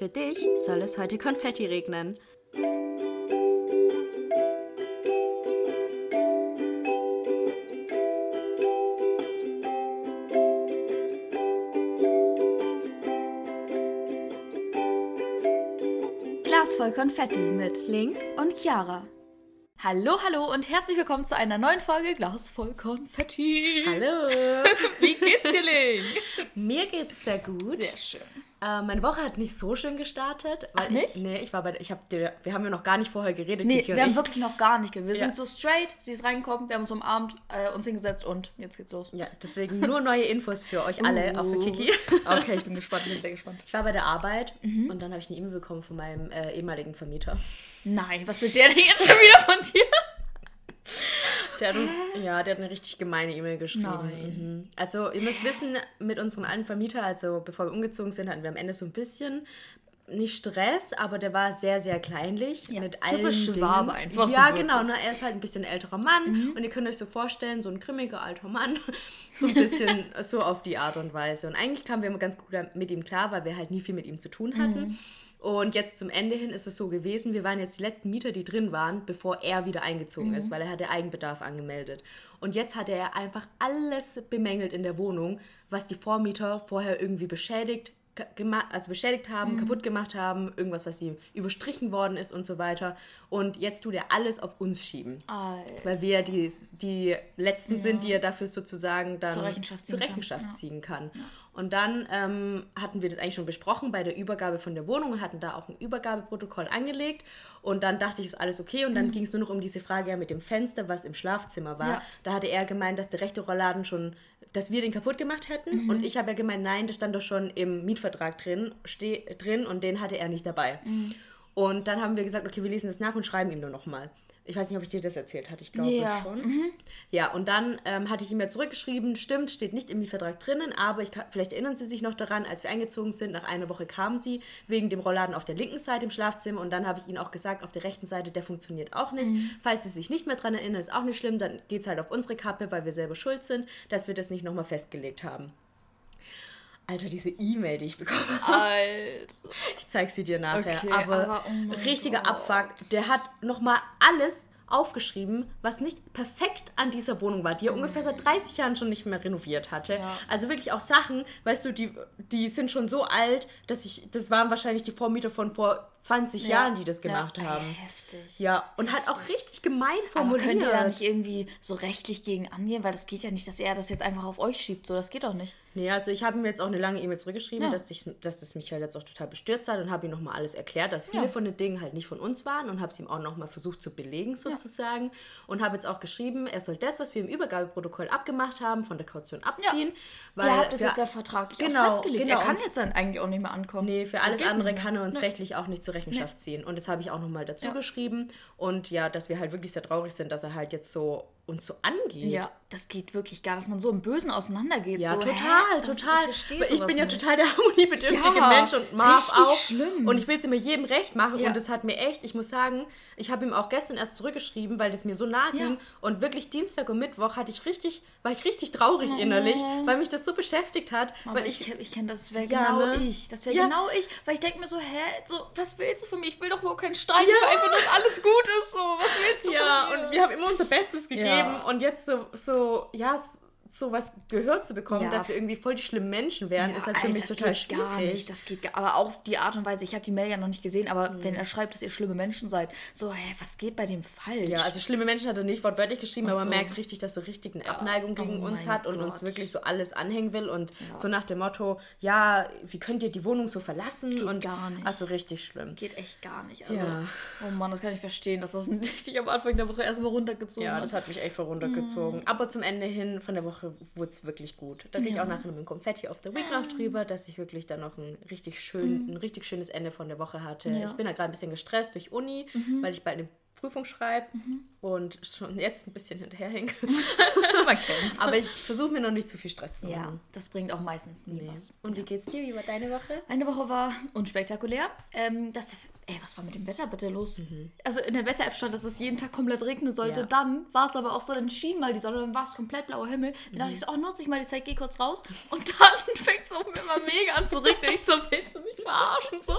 Für dich soll es heute Konfetti regnen. Glas voll Konfetti mit Link und Chiara. Hallo, hallo und herzlich willkommen zu einer neuen Folge Glas voll Konfetti. Hallo. Wie geht's dir, Link? Mir geht's sehr gut. Sehr schön. Äh, meine Woche hat nicht so schön gestartet. Weil Ach, nicht? Ich, nee, ich war bei, ich hab wir haben ja noch gar nicht vorher geredet. Nee, Kiki wir haben ich. wirklich noch gar nicht geredet. Wir Ja. sind so straight, sie ist reingekommen, wir haben uns umarmt, äh, uns hingesetzt und jetzt geht's los. Ja, deswegen nur neue Infos für euch alle, auch für Uh. Kiki. Okay, ich bin gespannt, ich bin sehr gespannt. Ich war bei der Arbeit Mhm. und dann habe ich eine E-Mail bekommen von meinem äh, ehemaligen Vermieter. Nein, was will der denn jetzt schon wieder von dir? Der hat uns, ja, der hat eine richtig gemeine E-Mail geschrieben. Nein. Mhm. Also, ihr müsst wissen, mit unserem alten Vermieter, also bevor wir umgezogen sind, hatten wir am Ende so ein bisschen nicht Stress, aber der war sehr, sehr kleinlich Ja, mit allen typisch Dingen. Schwabe einfach so Ja. Mhm. genau. Ne? Er ist halt ein bisschen älterer Mann und ihr könnt euch so vorstellen, so ein grimmiger alter Mann, so ein bisschen so auf die Art und Weise. Und eigentlich kamen wir immer ganz gut mit ihm klar, weil wir halt nie viel mit ihm zu tun hatten. Mhm. Und jetzt zum Ende hin ist es so gewesen, wir waren jetzt die letzten Mieter, die drin waren, bevor er wieder eingezogen Mhm. ist, weil er hatte Eigenbedarf angemeldet. Und jetzt hatte er einfach alles bemängelt in der Wohnung, was die Vormieter vorher irgendwie beschädigt, also beschädigt Mhm. haben, kaputt gemacht haben, irgendwas, was sie überstrichen worden ist und so weiter. Und jetzt tut er alles auf uns schieben. Alter. Weil wir die, die Letzten sind, die er dafür sozusagen dann Zur Rechenschaft ziehen zur kann. Rechenschaft Ja. ziehen kann. Und dann ähm, hatten wir das eigentlich schon besprochen bei der Übergabe von der Wohnung und hatten da auch ein Übergabeprotokoll angelegt. Und dann dachte ich, ist alles okay. Und dann ging es nur noch um diese Frage ja mit dem Fenster, was im Schlafzimmer war. Mhm. Ja. Da hatte er gemeint, dass der rechte Rollladen schon, dass wir den kaputt gemacht hätten. Mhm. Und ich habe ja gemeint, nein, das stand doch schon im Mietvertrag drin, steh, drin und den hatte er nicht dabei. Mhm. Und dann haben wir gesagt, okay, wir lesen das nach und schreiben ihm nur nochmal. Ich weiß nicht, ob ich dir das erzählt hatte, ich glaube Ja. schon. Ja, und dann ähm, hatte ich ihm ja zurückgeschrieben, stimmt, steht nicht im Mietvertrag drinnen, aber ich kann, vielleicht erinnern Sie sich noch daran, als wir eingezogen sind, nach einer Woche kamen Sie wegen dem Rollladen auf der linken Seite im Schlafzimmer und dann habe ich Ihnen auch gesagt, auf der rechten Seite, der funktioniert auch nicht. Falls Sie sich nicht mehr daran erinnern, ist auch nicht schlimm, dann geht es halt auf unsere Kappe, weil wir selber schuld sind, dass wir das nicht nochmal festgelegt haben. Alter, diese E-Mail, die ich bekommen habe. Alter. Ich zeig sie dir nachher. Okay, aber aber oh richtiger Gott. Abfuck. Der hat nochmal alles aufgeschrieben, was nicht perfekt an dieser Wohnung war, die er ungefähr seit 30 Jahren schon nicht mehr renoviert hatte. Ja. Also wirklich auch Sachen, weißt du, die, die sind schon so alt, dass ich, das waren wahrscheinlich die Vormieter von vor 20 Jahren, die das gemacht ja. haben. Heftig. Ja, und halt auch richtig gemein Aber formuliert. könnt ihr da nicht irgendwie so rechtlich gegen angehen? Weil das geht ja nicht, dass er das jetzt einfach auf euch schiebt. So, das geht doch nicht. Nee, also ich habe ihm jetzt auch eine lange E-Mail zurückgeschrieben, Ja. dass, ich, dass das mich halt jetzt auch total bestürzt hat und habe ihm nochmal alles erklärt, dass viele Ja. von den Dingen halt nicht von uns waren und habe es ihm auch nochmal versucht zu belegen sozusagen und habe jetzt auch geschrieben, er soll das, was wir im Übergabeprotokoll abgemacht haben, von der Kaution abziehen. Weil Ihr habt das jetzt ja vertraglich Genau, festgelegt. genau. Er kann jetzt dann eigentlich auch nicht mehr ankommen. Nee, für So alles andere kann er uns Nee. rechtlich auch nicht zur Rechenschaft ziehen. Und das habe ich auch nochmal dazu geschrieben. Und ja, dass wir halt wirklich sehr traurig sind, dass er halt jetzt so uns so angeht. Ja, das geht wirklich gar, dass man so im Bösen auseinandergeht. Ja, so, total? Das- total. Ich ich bin ja nicht. total der harmoniebedürftige Ja, Mensch und Marv auch. schlimm. Und ich will es immer jedem recht machen. Ja. Und das hat mir echt, ich muss sagen, ich habe ihm auch gestern erst zurückgeschrieben, weil das mir so nahe ging. Ja. Und wirklich Dienstag und Mittwoch hatte ich richtig, war ich richtig traurig innerlich, weil mich das so beschäftigt hat. Aber weil ich, ich, ich kenne das, wäre genau ne? ich. Das wäre genau ich. Weil ich denke mir so, hä, so, was willst du von mir? Ich will doch überhaupt keinen Streit. Ich will einfach, dass alles gut ist. So, was willst du ja, von mir? und wir haben immer unser Bestes gegeben. Ja. Und jetzt so, so, ja, s- so was gehört zu bekommen, Ja. dass wir irgendwie voll die schlimmen Menschen wären, Ja, ist halt für Alter, mich das total geht gar schwierig. nicht. Das geht gar, aber auch die Art und Weise, ich habe die Mail ja noch nicht gesehen, aber Mhm. wenn er schreibt, dass ihr schlimme Menschen seid, so, hä, was geht bei dem falsch? Ja, also schlimme Menschen hat er nicht wortwörtlich geschrieben, Ach aber man merkt richtig, dass er richtig eine Abneigung gegen Oh uns hat und uns Gott. wirklich so alles anhängen will und so nach dem Motto, ja, wie könnt ihr die Wohnung so verlassen? Geht und gar nicht. Also richtig schlimm. geht echt gar nicht. Also, Ja. oh Mann, das kann ich verstehen, dass das richtig am Anfang der Woche erstmal runtergezogen Ja, hat. das hat mich echt voll runtergezogen. Aber zum Ende hin von der Woche wurde es wirklich gut. Da kriege ich auch nachher noch mit dem Konfetti auf der Week noch drüber, dass ich wirklich dann noch ein richtig, schön, ein richtig schönes Ende von der Woche hatte. Ja. Ich bin da gerade ein bisschen gestresst durch Uni, weil ich bald eine Prüfung schreibe und schon jetzt ein bisschen hinterherhänge. Man kennt's. Aber ich versuche mir noch nicht zu viel Stress zu ja, machen. das bringt auch meistens nie Nee. was. Und wie geht's dir? Wie war deine Woche? Eine Woche war unspektakulär. Ähm, das, ey, was war mit dem Wetter bitte los? Also in der Wetter-App stand, dass es jeden Tag komplett regnen sollte. Ja. Dann war es aber auch so, dann schien mal die Sonne, dann war es komplett blauer Himmel. Dann dachte ich so, oh, nutze ich mal die Zeit, geh kurz raus. Und dann fängt es auch immer mega an zu regnen. Ich so, willst du mich verarschen? So.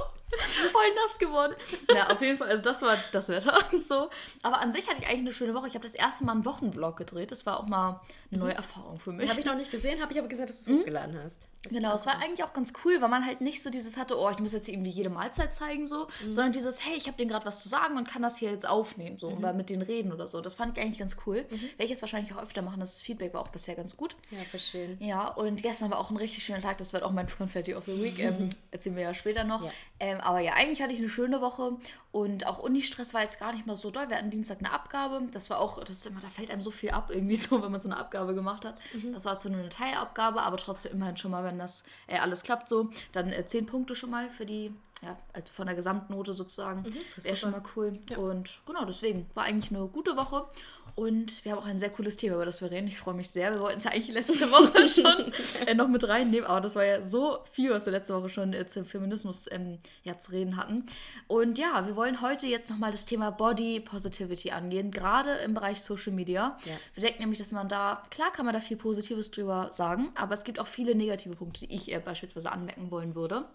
Voll nass geworden. Ja, auf jeden Fall, also das war das Wetter und so. Aber an sich hatte ich eigentlich eine schöne Woche. Ich habe das erste Mal einen Wochenvlog gedreht. Das war auch mal now eine neue Erfahrung für mich. Habe ich noch nicht gesehen, habe ich aber gesehen, dass du es hochgeladen hast. Das Genau, es war eigentlich auch ganz cool, weil man halt nicht so dieses hatte, oh, ich muss jetzt irgendwie jede Mahlzeit zeigen, so, sondern dieses, hey, ich habe denen gerade was zu sagen und kann das hier jetzt aufnehmen, so, oder mit denen reden oder so. Das fand ich eigentlich ganz cool. Werde ich jetzt wahrscheinlich auch öfter machen. Das Feedback war auch bisher ganz gut. Ja, verstehen. Ja, und gestern war auch ein richtig schöner Tag. Das wird auch mein Confetti of the Week. Ähm, erzählen wir ja später noch. Ja. Ähm, aber ja, eigentlich hatte ich eine schöne Woche und auch Uni-Stress war jetzt gar nicht mal so doll. Wir hatten Dienstag eine Abgabe. Das war auch, das ist immer, da fällt einem so viel ab, irgendwie so, wenn man so eine Abgabe gemacht hat. Das war zwar nur eine Teilabgabe, aber trotzdem immerhin schon mal, wenn das äh, alles klappt so, dann äh, zehn Punkte schon mal für die, ja, also von der Gesamtnote sozusagen. Wäre schon mal cool. Und genau, deswegen war eigentlich eine gute Woche. Und wir haben auch ein sehr cooles Thema, über das wir reden. Ich freue mich sehr. Wir wollten es ja eigentlich letzte Woche schon äh, noch mit reinnehmen, aber das war ja so viel, was wir letzte Woche schon äh, zum Feminismus ähm, ja, zu reden hatten. Und ja, wir wollen heute jetzt nochmal das Thema Body Positivity angehen, gerade im Bereich Social Media. Ja. Wir denken nämlich, dass man da, klar kann man da viel Positives drüber sagen, aber es gibt auch viele negative Punkte, die ich äh, beispielsweise anmerken wollen würde.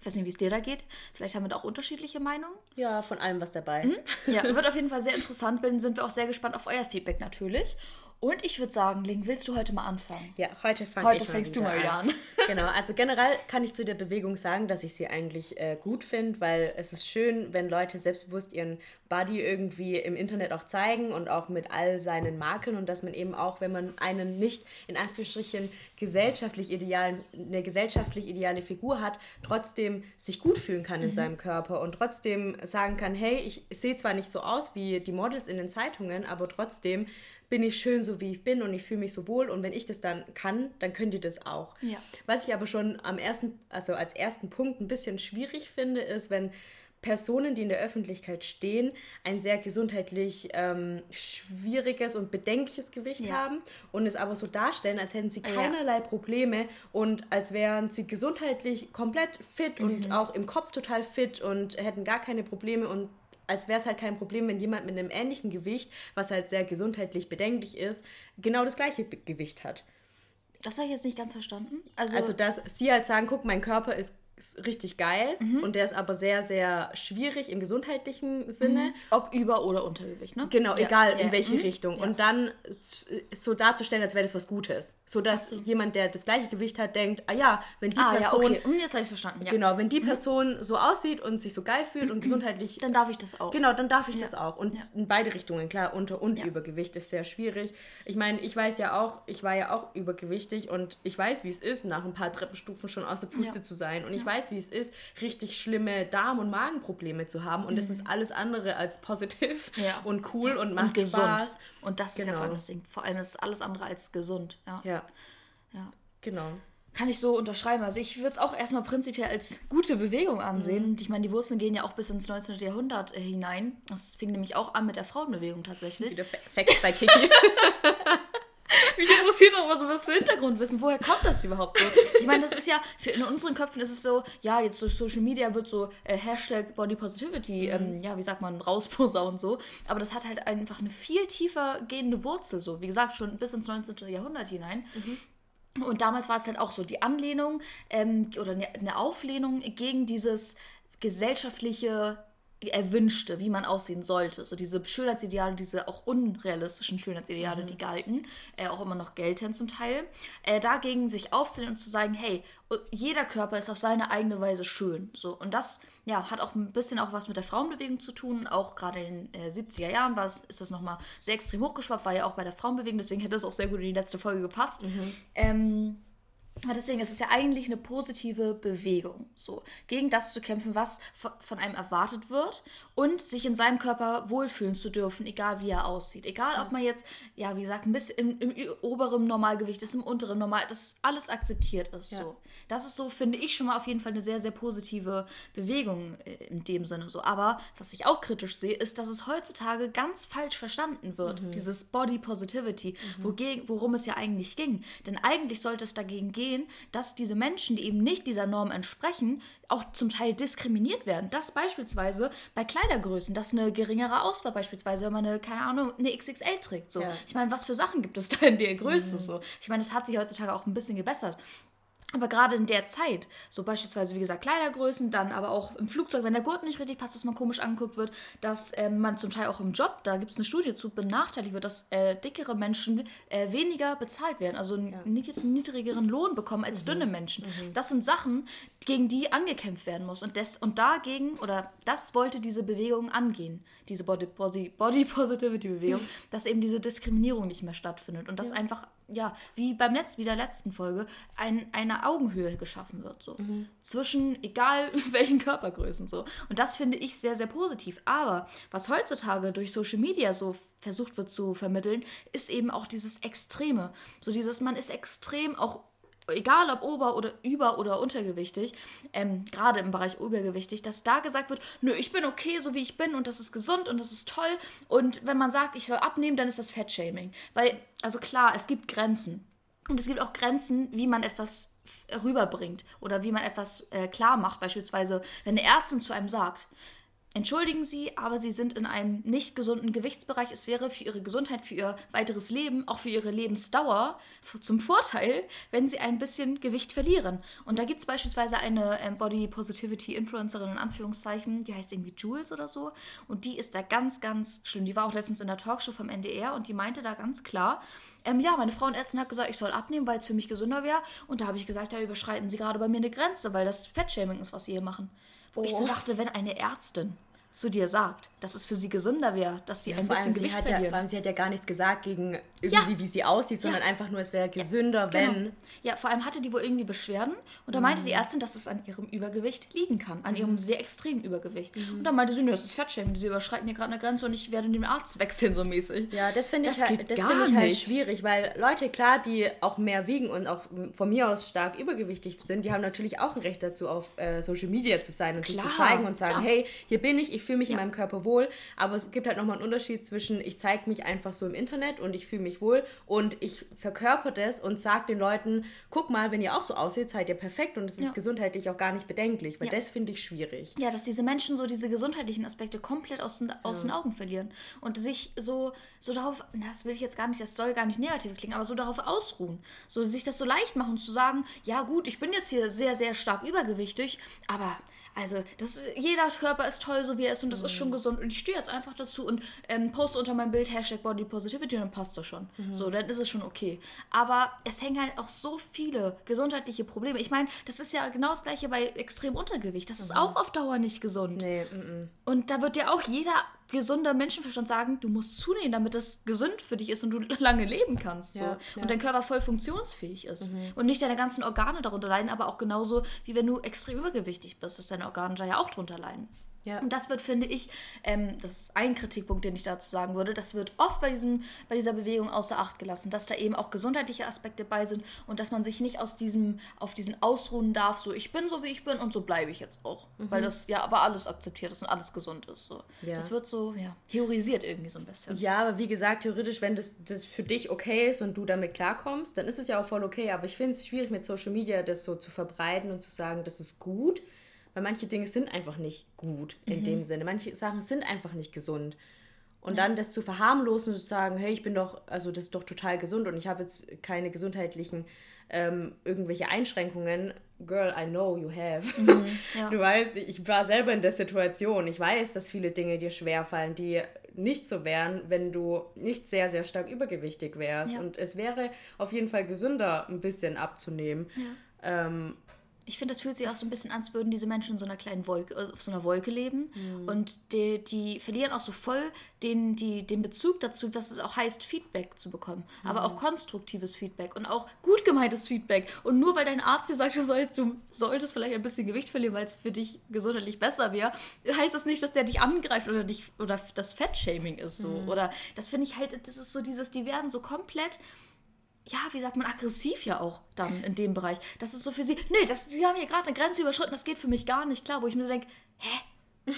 Ich weiß nicht, wie es dir da geht. Vielleicht haben wir da auch unterschiedliche Meinungen. Ja, von allem was dabei. Ja, wird auf jeden Fall sehr interessant. Bin, sind wir auch sehr gespannt auf euer Feedback natürlich. Und ich würde sagen, Ling, willst du heute mal anfangen? Ja, heute fange Heute fängst du mal wieder an. Genau, also generell kann ich zu der Bewegung sagen, dass ich sie eigentlich äh, gut finde, weil es ist schön, wenn Leute selbstbewusst ihren Body irgendwie im Internet auch zeigen und auch mit all seinen Makeln und dass man eben auch, wenn man einen nicht in Anführungsstrichen gesellschaftlich idealen, eine gesellschaftlich ideale Figur hat, trotzdem sich gut fühlen kann in seinem Körper und trotzdem sagen kann, hey, ich sehe zwar nicht so aus wie die Models in den Zeitungen, aber trotzdem bin ich schön so wie ich bin und ich fühle mich so wohl und wenn ich das dann kann, dann könnt ihr das auch. Ja. Was ich aber schon am ersten, also als ersten Punkt ein bisschen schwierig finde, ist, wenn Personen, die in der Öffentlichkeit stehen, ein sehr gesundheitlich ähm, schwieriges und bedenkliches Gewicht Ja. haben und es aber so darstellen, als hätten sie keinerlei Probleme und als wären sie gesundheitlich komplett fit Mhm. und auch im Kopf total fit und hätten gar keine Probleme und als wäre es halt kein Problem, wenn jemand mit einem ähnlichen Gewicht, was halt sehr gesundheitlich bedenklich ist, genau das gleiche Gewicht hat. Das habe ich jetzt nicht ganz verstanden. Also, Also, dass sie halt sagen, guck, mein Körper ist ist richtig geil Mhm. und der ist aber sehr, sehr schwierig im gesundheitlichen Sinne. ob Über- oder Untergewicht, ne? Genau, Ja, egal ja, in welche mhm. Richtung. Und dann so darzustellen, als wäre das was Gutes. So dass jemand, der das gleiche Gewicht hat, denkt, ah ja, wenn die Ah, ja, Person, okay. Hm, Jetzt habe ich verstanden. Ja. genau, wenn die Person so aussieht und sich so geil fühlt und gesundheitlich Dann darf ich das auch. Genau, dann darf ich das auch. Und Ja. in beide Richtungen, klar, Unter- und Ja. Übergewicht ist sehr schwierig. Ich meine, ich weiß ja auch, ich war ja auch übergewichtig und ich weiß, wie es ist, nach ein paar Treppenstufen schon aus der Puste Ja. zu sein. Und ich weiß, wie es ist, richtig schlimme Darm- und Magenprobleme zu haben. Und es ist alles andere als positiv Mhm. Ja. und cool und macht Und gesund. Spaß. Und das ist ja Genau. vor allem das Ding. Vor allem ist es alles andere als gesund. Ja. Ja, ja. genau. Kann ich so unterschreiben. Also ich würde es auch erstmal prinzipiell als gute Bewegung ansehen. Mhm. Und ich meine, die Wurzeln gehen ja auch bis ins 19. Jahrhundert äh, hinein. Das fing nämlich auch an mit der Frauenbewegung tatsächlich. Wieder Fa- Facts bei Kiki. Mich interessiert auch mal so was Hintergrundwissen. Woher kommt das überhaupt so? Ich meine, das ist ja, für, in unseren Köpfen ist es so, ja, jetzt durch Social Media wird so äh, Hashtag Body Positivity, ähm, ja, wie sagt man, rausposaunt so. Aber das hat halt einfach eine viel tiefer gehende Wurzel, so. Wie gesagt, schon bis ins 19. Jahrhundert hinein. Und damals war es halt auch so die Anlehnung ähm, oder eine, eine Auflehnung gegen dieses gesellschaftliche Erwünschte, wie man aussehen sollte. So diese Schönheitsideale, diese auch unrealistischen Schönheitsideale, die galten, äh, auch immer noch gelten zum Teil. Äh, dagegen sich aufzulehnen und zu sagen, hey, jeder Körper ist auf seine eigene Weise schön. So. Und das ja, hat auch ein bisschen auch was mit der Frauenbewegung zu tun. Auch gerade in den äh, 70er Jahren war es, ist das nochmal sehr extrem hochgeschwappt, war ja auch bei der Frauenbewegung, deswegen hätte das auch sehr gut in die letzte Folge gepasst. Ähm, aber deswegen ist es ja eigentlich eine positive Bewegung, so gegen das zu kämpfen, was von einem erwartet wird und sich in seinem Körper wohlfühlen zu dürfen, egal wie er aussieht. Egal, ob man jetzt, ja, wie gesagt, ein bisschen im, im oberen Normalgewicht ist, im unteren Normal, dass alles akzeptiert ist. So. Das ist so, finde ich, schon mal auf jeden Fall eine sehr, sehr positive Bewegung äh, in dem Sinne so. Aber was ich auch kritisch sehe, ist, dass es heutzutage ganz falsch verstanden wird, dieses Body Positivity, wogegen, worum es ja eigentlich ging. Denn eigentlich sollte es dagegen gehen, dass diese Menschen, die eben nicht dieser Norm entsprechen, auch zum Teil diskriminiert werden. Das beispielsweise bei Kleidergrößen, dass eine geringere Auswahl beispielsweise, wenn man eine, keine Ahnung, eine XXL trägt. So. Ja. Ich meine, was für Sachen gibt es da in der Größe? So. Ich meine, das hat sich heutzutage auch ein bisschen gebessert. Aber gerade in der Zeit, so beispielsweise, wie gesagt, Kleidergrößen, dann aber auch im Flugzeug, wenn der Gurt nicht richtig passt, dass man komisch angeguckt wird, dass ähm, man zum Teil auch im Job, da gibt es eine Studie zu, benachteiligt wird, dass äh, dickere Menschen äh, weniger bezahlt werden, also einen niedrigeren Lohn bekommen als dünne Menschen. Das sind Sachen, gegen die angekämpft werden muss. Und, des, und dagegen, oder das wollte diese Bewegung angehen, diese Body, Body, Body Positivity Bewegung, dass eben diese Diskriminierung nicht mehr stattfindet und dass einfach, ja, wie beim Letz-, wie der letzten Folge, ein, eine Augenhöhe geschaffen wird. So. Zwischen egal welchen Körpergrößen. So. Und das finde ich sehr, sehr positiv. Aber was heutzutage durch Social Media so versucht wird zu vermitteln, ist eben auch dieses Extreme. So dieses, man ist extrem auch egal ob ober- oder über- oder untergewichtig, ähm, gerade im Bereich übergewichtig, dass da gesagt wird, nö, ich bin okay, so wie ich bin und das ist gesund und das ist toll. Und wenn man sagt, ich soll abnehmen, dann ist das Fettshaming. Weil, also klar, es gibt Grenzen. Und es gibt auch Grenzen, wie man etwas rüberbringt oder wie man etwas äh, klar macht. Beispielsweise, wenn eine Ärztin zu einem sagt, Entschuldigen Sie, aber Sie sind in einem nicht gesunden Gewichtsbereich. Es wäre für Ihre Gesundheit, für Ihr weiteres Leben, auch für Ihre Lebensdauer zum Vorteil, wenn Sie ein bisschen Gewicht verlieren. Und da gibt es beispielsweise eine ähm, Body Positivity Influencerin in Anführungszeichen, die heißt irgendwie Jules oder so. Und die ist da ganz, ganz schlimm. Die war auch letztens in der Talkshow vom NDR und die meinte da ganz klar, ähm, ja, meine Frauenärztin hat gesagt, ich soll abnehmen, weil es für mich gesünder wäre. Und da habe ich gesagt, da überschreiten Sie gerade bei mir eine Grenze, weil das Fettshaming ist, was Sie hier machen. Wo ich so Oh. dachte, wenn eine Ärztin zu dir sagt, dass es für sie gesünder wäre, dass sie ein Vor allem, bisschen sie Gewicht hat ja, vor allem, sie hat ja gar nichts gesagt gegen irgendwie, wie sie aussieht, sondern einfach nur, es wäre gesünder, wenn. Genau. Ja, vor allem hatte die wohl irgendwie Beschwerden und da meinte die Ärztin, dass es an ihrem Übergewicht liegen kann, an ihrem sehr extremen Übergewicht. Und dann meinte sie, nö, das ist Fettshaming, sie überschreiten hier gerade eine Grenze und ich werde den Arzt wechseln, so mäßig. Ja, das finde ich, halt, das gar finde ich halt schwierig, weil Leute, klar, die auch mehr wiegen und auch von mir aus stark übergewichtig sind, die haben natürlich auch ein Recht dazu, auf äh, Social Media zu sein und sich zu Klar, zeigen und sagen, klar. hey, hier bin ich, ich fühle mich in meinem Körper wohl, aber es gibt halt nochmal einen Unterschied zwischen, ich zeige mich einfach so im Internet und ich fühle mich wohl und ich verkörper das und sage den Leuten, guck mal, wenn ihr auch so aussieht, seid ihr perfekt und es ist Ja. gesundheitlich auch gar nicht bedenklich, weil Ja. das finde ich schwierig. Ja, dass diese Menschen so diese gesundheitlichen Aspekte komplett aus den, aus den Augen verlieren und sich so, so darauf, das will ich jetzt gar nicht, das soll gar nicht negativ klingen, aber so darauf ausruhen. So sich das so leicht machen und zu sagen, ja gut, ich bin jetzt hier sehr, sehr stark übergewichtig, aber also das, jeder Körper ist toll, so wie er ist und das ist schon gesund und ich stehe jetzt einfach dazu und ähm, poste unter meinem Bild Hashtag Body Positivity und dann passt das schon. So, dann ist es schon okay. Aber es hängen halt auch so viele gesundheitliche Probleme. Ich meine, das ist ja genau das gleiche bei extrem Untergewicht. Das ist auch auf Dauer nicht gesund. Nee, mm, Und da wird ja auch jeder gesunder Menschenverstand sagen, du musst zunehmen, damit das gesund für dich ist und du lange leben kannst. So. Ja, ja. Und dein Körper voll funktionsfähig ist. Und nicht deine ganzen Organe darunter leiden, aber auch genauso, wie wenn du extrem übergewichtig bist, dass deine Organe da ja auch drunter leiden. Ja. Und das wird, finde ich, ähm, das ist ein Kritikpunkt, den ich dazu sagen würde, das wird oft bei, diesem, bei dieser Bewegung außer Acht gelassen, dass da eben auch gesundheitliche Aspekte bei sind und dass man sich nicht aus diesem, auf diesen ausruhen darf, so ich bin so wie ich bin und so bleibe ich jetzt auch. Weil das ja aber alles akzeptiert ist und alles gesund ist. So. Ja. Das wird so, ja, theorisiert irgendwie so ein bisschen. Ja, aber wie gesagt, theoretisch, wenn das, das für dich okay ist und du damit klarkommst, dann ist es ja auch voll okay. Aber ich finde es schwierig mit Social Media, das so zu verbreiten und zu sagen, das ist gut, weil manche Dinge sind einfach nicht gut in dem Sinne. Manche Sachen sind einfach nicht gesund. Und dann das zu verharmlosen und zu sagen, hey, ich bin doch, also das ist doch total gesund und ich habe jetzt keine gesundheitlichen ähm, irgendwelche Einschränkungen. Girl, I know you have. ja. Du weißt, ich war selber in der Situation. Ich weiß, dass viele Dinge dir schwerfallen, die nicht so wären, wenn du nicht sehr, sehr stark übergewichtig wärst. Ja. Und es wäre auf jeden Fall gesünder, ein bisschen abzunehmen. Ähm, Ich finde, es fühlt sich auch so ein bisschen an, als würden diese Menschen in so einer kleinen Wolke, äh, auf so einer Wolke leben. Und die, die verlieren auch so voll den, die, den Bezug dazu, was es auch heißt, Feedback zu bekommen. Aber auch konstruktives Feedback und auch gut gemeintes Feedback. Und nur weil dein Arzt dir sagt, du sollst, du solltest vielleicht ein bisschen Gewicht verlieren, weil es für dich gesundheitlich besser wäre, heißt das nicht, dass der dich angreift oder dich oder das Fettshaming ist so. Oder das finde ich halt, das ist so dieses, die werden so komplett ja, wie sagt man, aggressiv ja auch dann in dem Bereich. Das ist so für sie, nee, das, sie haben hier gerade eine Grenze überschritten, das geht für mich gar nicht klar, wo ich mir so denke, hä?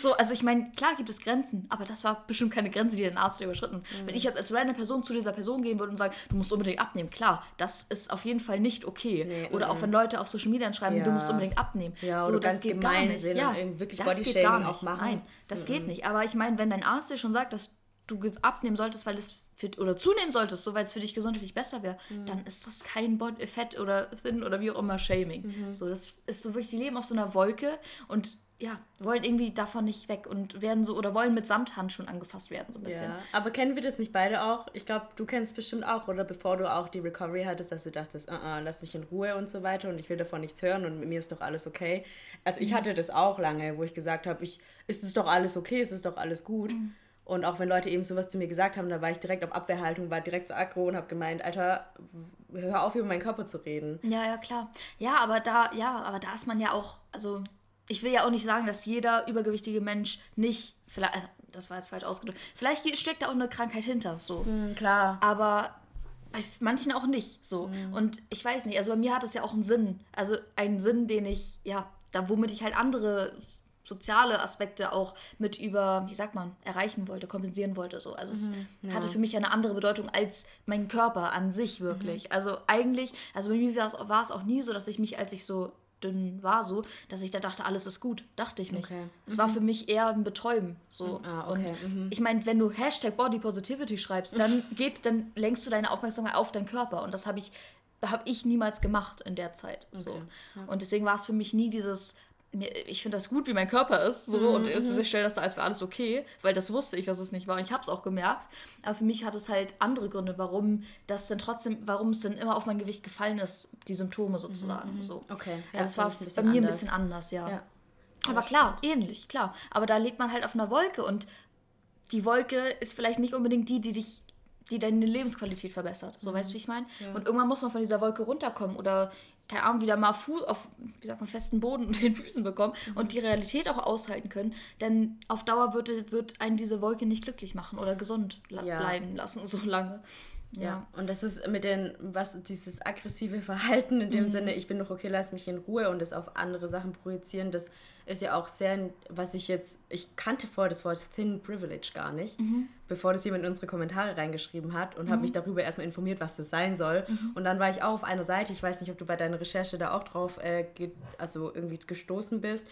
So, also ich meine, klar gibt es Grenzen, aber das war bestimmt keine Grenze, die der Arzt überschritten. Wenn ich jetzt als random Person zu dieser Person gehen würde und sagen, du musst unbedingt abnehmen, klar, das ist auf jeden Fall nicht okay. Nee, oder auch wenn Leute auf Social Media schreiben, du Ja. musst unbedingt abnehmen. Ja, so, das geht gar nicht. Ja, wirklich das geht gar nicht. auch machen. Nein, das geht nicht. Aber ich meine, wenn dein Arzt dir schon sagt, dass du abnehmen solltest, weil es für, oder zunehmen solltest, so weil es für dich gesundheitlich besser wäre, mhm. dann ist das kein Fett oder Thin oder wie auch immer Shaming. Mhm. So, das ist so wirklich, die leben auf so einer Wolke und ja, wollen irgendwie davon nicht weg und werden so oder wollen mit Samthandschuhen angefasst werden, so ein bisschen. Ja, aber kennen wir das nicht beide auch? Ich glaube, du kennst bestimmt auch, oder bevor du auch die Recovery hattest, dass du dachtest, uh -uh, lass mich in Ruhe und so weiter und ich will davon nichts hören und mit mir ist doch alles okay. Also ich mhm. hatte das auch lange, wo ich gesagt habe, ich, ist es doch alles okay, ist es doch alles gut. Mhm. Und auch wenn Leute eben sowas zu mir gesagt haben, da war ich direkt auf Abwehrhaltung, war direkt so aggro und habe gemeint, Alter, hör auf, über meinen Körper zu reden. Ja, ja, klar. Ja, aber da, ja, aber da ist man ja auch, also ich will ja auch nicht sagen, dass jeder übergewichtige Mensch nicht, vielleicht, also das war jetzt falsch ausgedrückt, vielleicht steckt da auch eine Krankheit hinter, so. Mhm, klar. Aber bei manchen auch nicht, so. Mhm. Und ich weiß nicht, also bei mir hat es ja auch einen Sinn, also einen Sinn, den ich, ja, da womit ich halt andere soziale Aspekte auch mit über, wie sagt man, erreichen wollte, kompensieren wollte. So. Also mhm, es ja. hatte für mich eine andere Bedeutung als mein Körper an sich wirklich. Mhm. Also eigentlich, also bei mir war es auch nie so, dass ich mich, als ich so dünn war, so, dass ich da dachte, alles ist gut. Dachte ich nicht. Okay. Es mhm. war für mich eher ein Betäuben. So. Ah, okay. Und mhm. ich meine, wenn du Hashtag Body Positivity schreibst, dann geht, dann lenkst du deine Aufmerksamkeit auf deinen Körper. Und das habe ich, habe ich niemals gemacht in der Zeit. So. Okay. Ja. Und deswegen war es für mich nie dieses, ich finde das gut, wie mein Körper ist. So, mhm. und ich stelle das da, als wäre alles okay, weil das wusste ich, dass es nicht war. Und ich habe es auch gemerkt. Aber für mich hat es halt andere Gründe, warum das dann trotzdem, warum es dann immer auf mein Gewicht gefallen ist, die Symptome sozusagen. Mhm. So. Okay. Ja, also es war bei mir anders. ein bisschen anders, ja. ja. Aber klar, ähnlich, klar. Aber da lebt man halt auf einer Wolke und die Wolke ist vielleicht nicht unbedingt die, die dich die deine Lebensqualität verbessert. So, mhm. weißt du, wie ich meine? Ja. Und irgendwann muss man von dieser Wolke runterkommen oder keine Ahnung, wieder mal Fuß auf, wie sagt man, festen Boden und den Füßen bekommen mhm. und die Realität auch aushalten können, denn auf Dauer wird, wird einen diese Wolke nicht glücklich machen oder gesund ja. bleiben lassen, so lange. Ja. und das ist mit den, was, dieses aggressive Verhalten in dem mhm. Sinne, ich bin doch okay, lass mich in Ruhe und das auf andere Sachen projizieren, das ist ja auch sehr, was ich jetzt, ich kannte vorher das Wort Thin Privilege gar nicht, mhm. bevor das jemand in unsere Kommentare reingeschrieben hat und mhm. habe mich darüber erstmal informiert, was das sein soll. Mhm. Und dann war ich auch auf einer Seite, ich weiß nicht, ob du bei deiner Recherche da auch drauf, äh, also irgendwie gestoßen bist,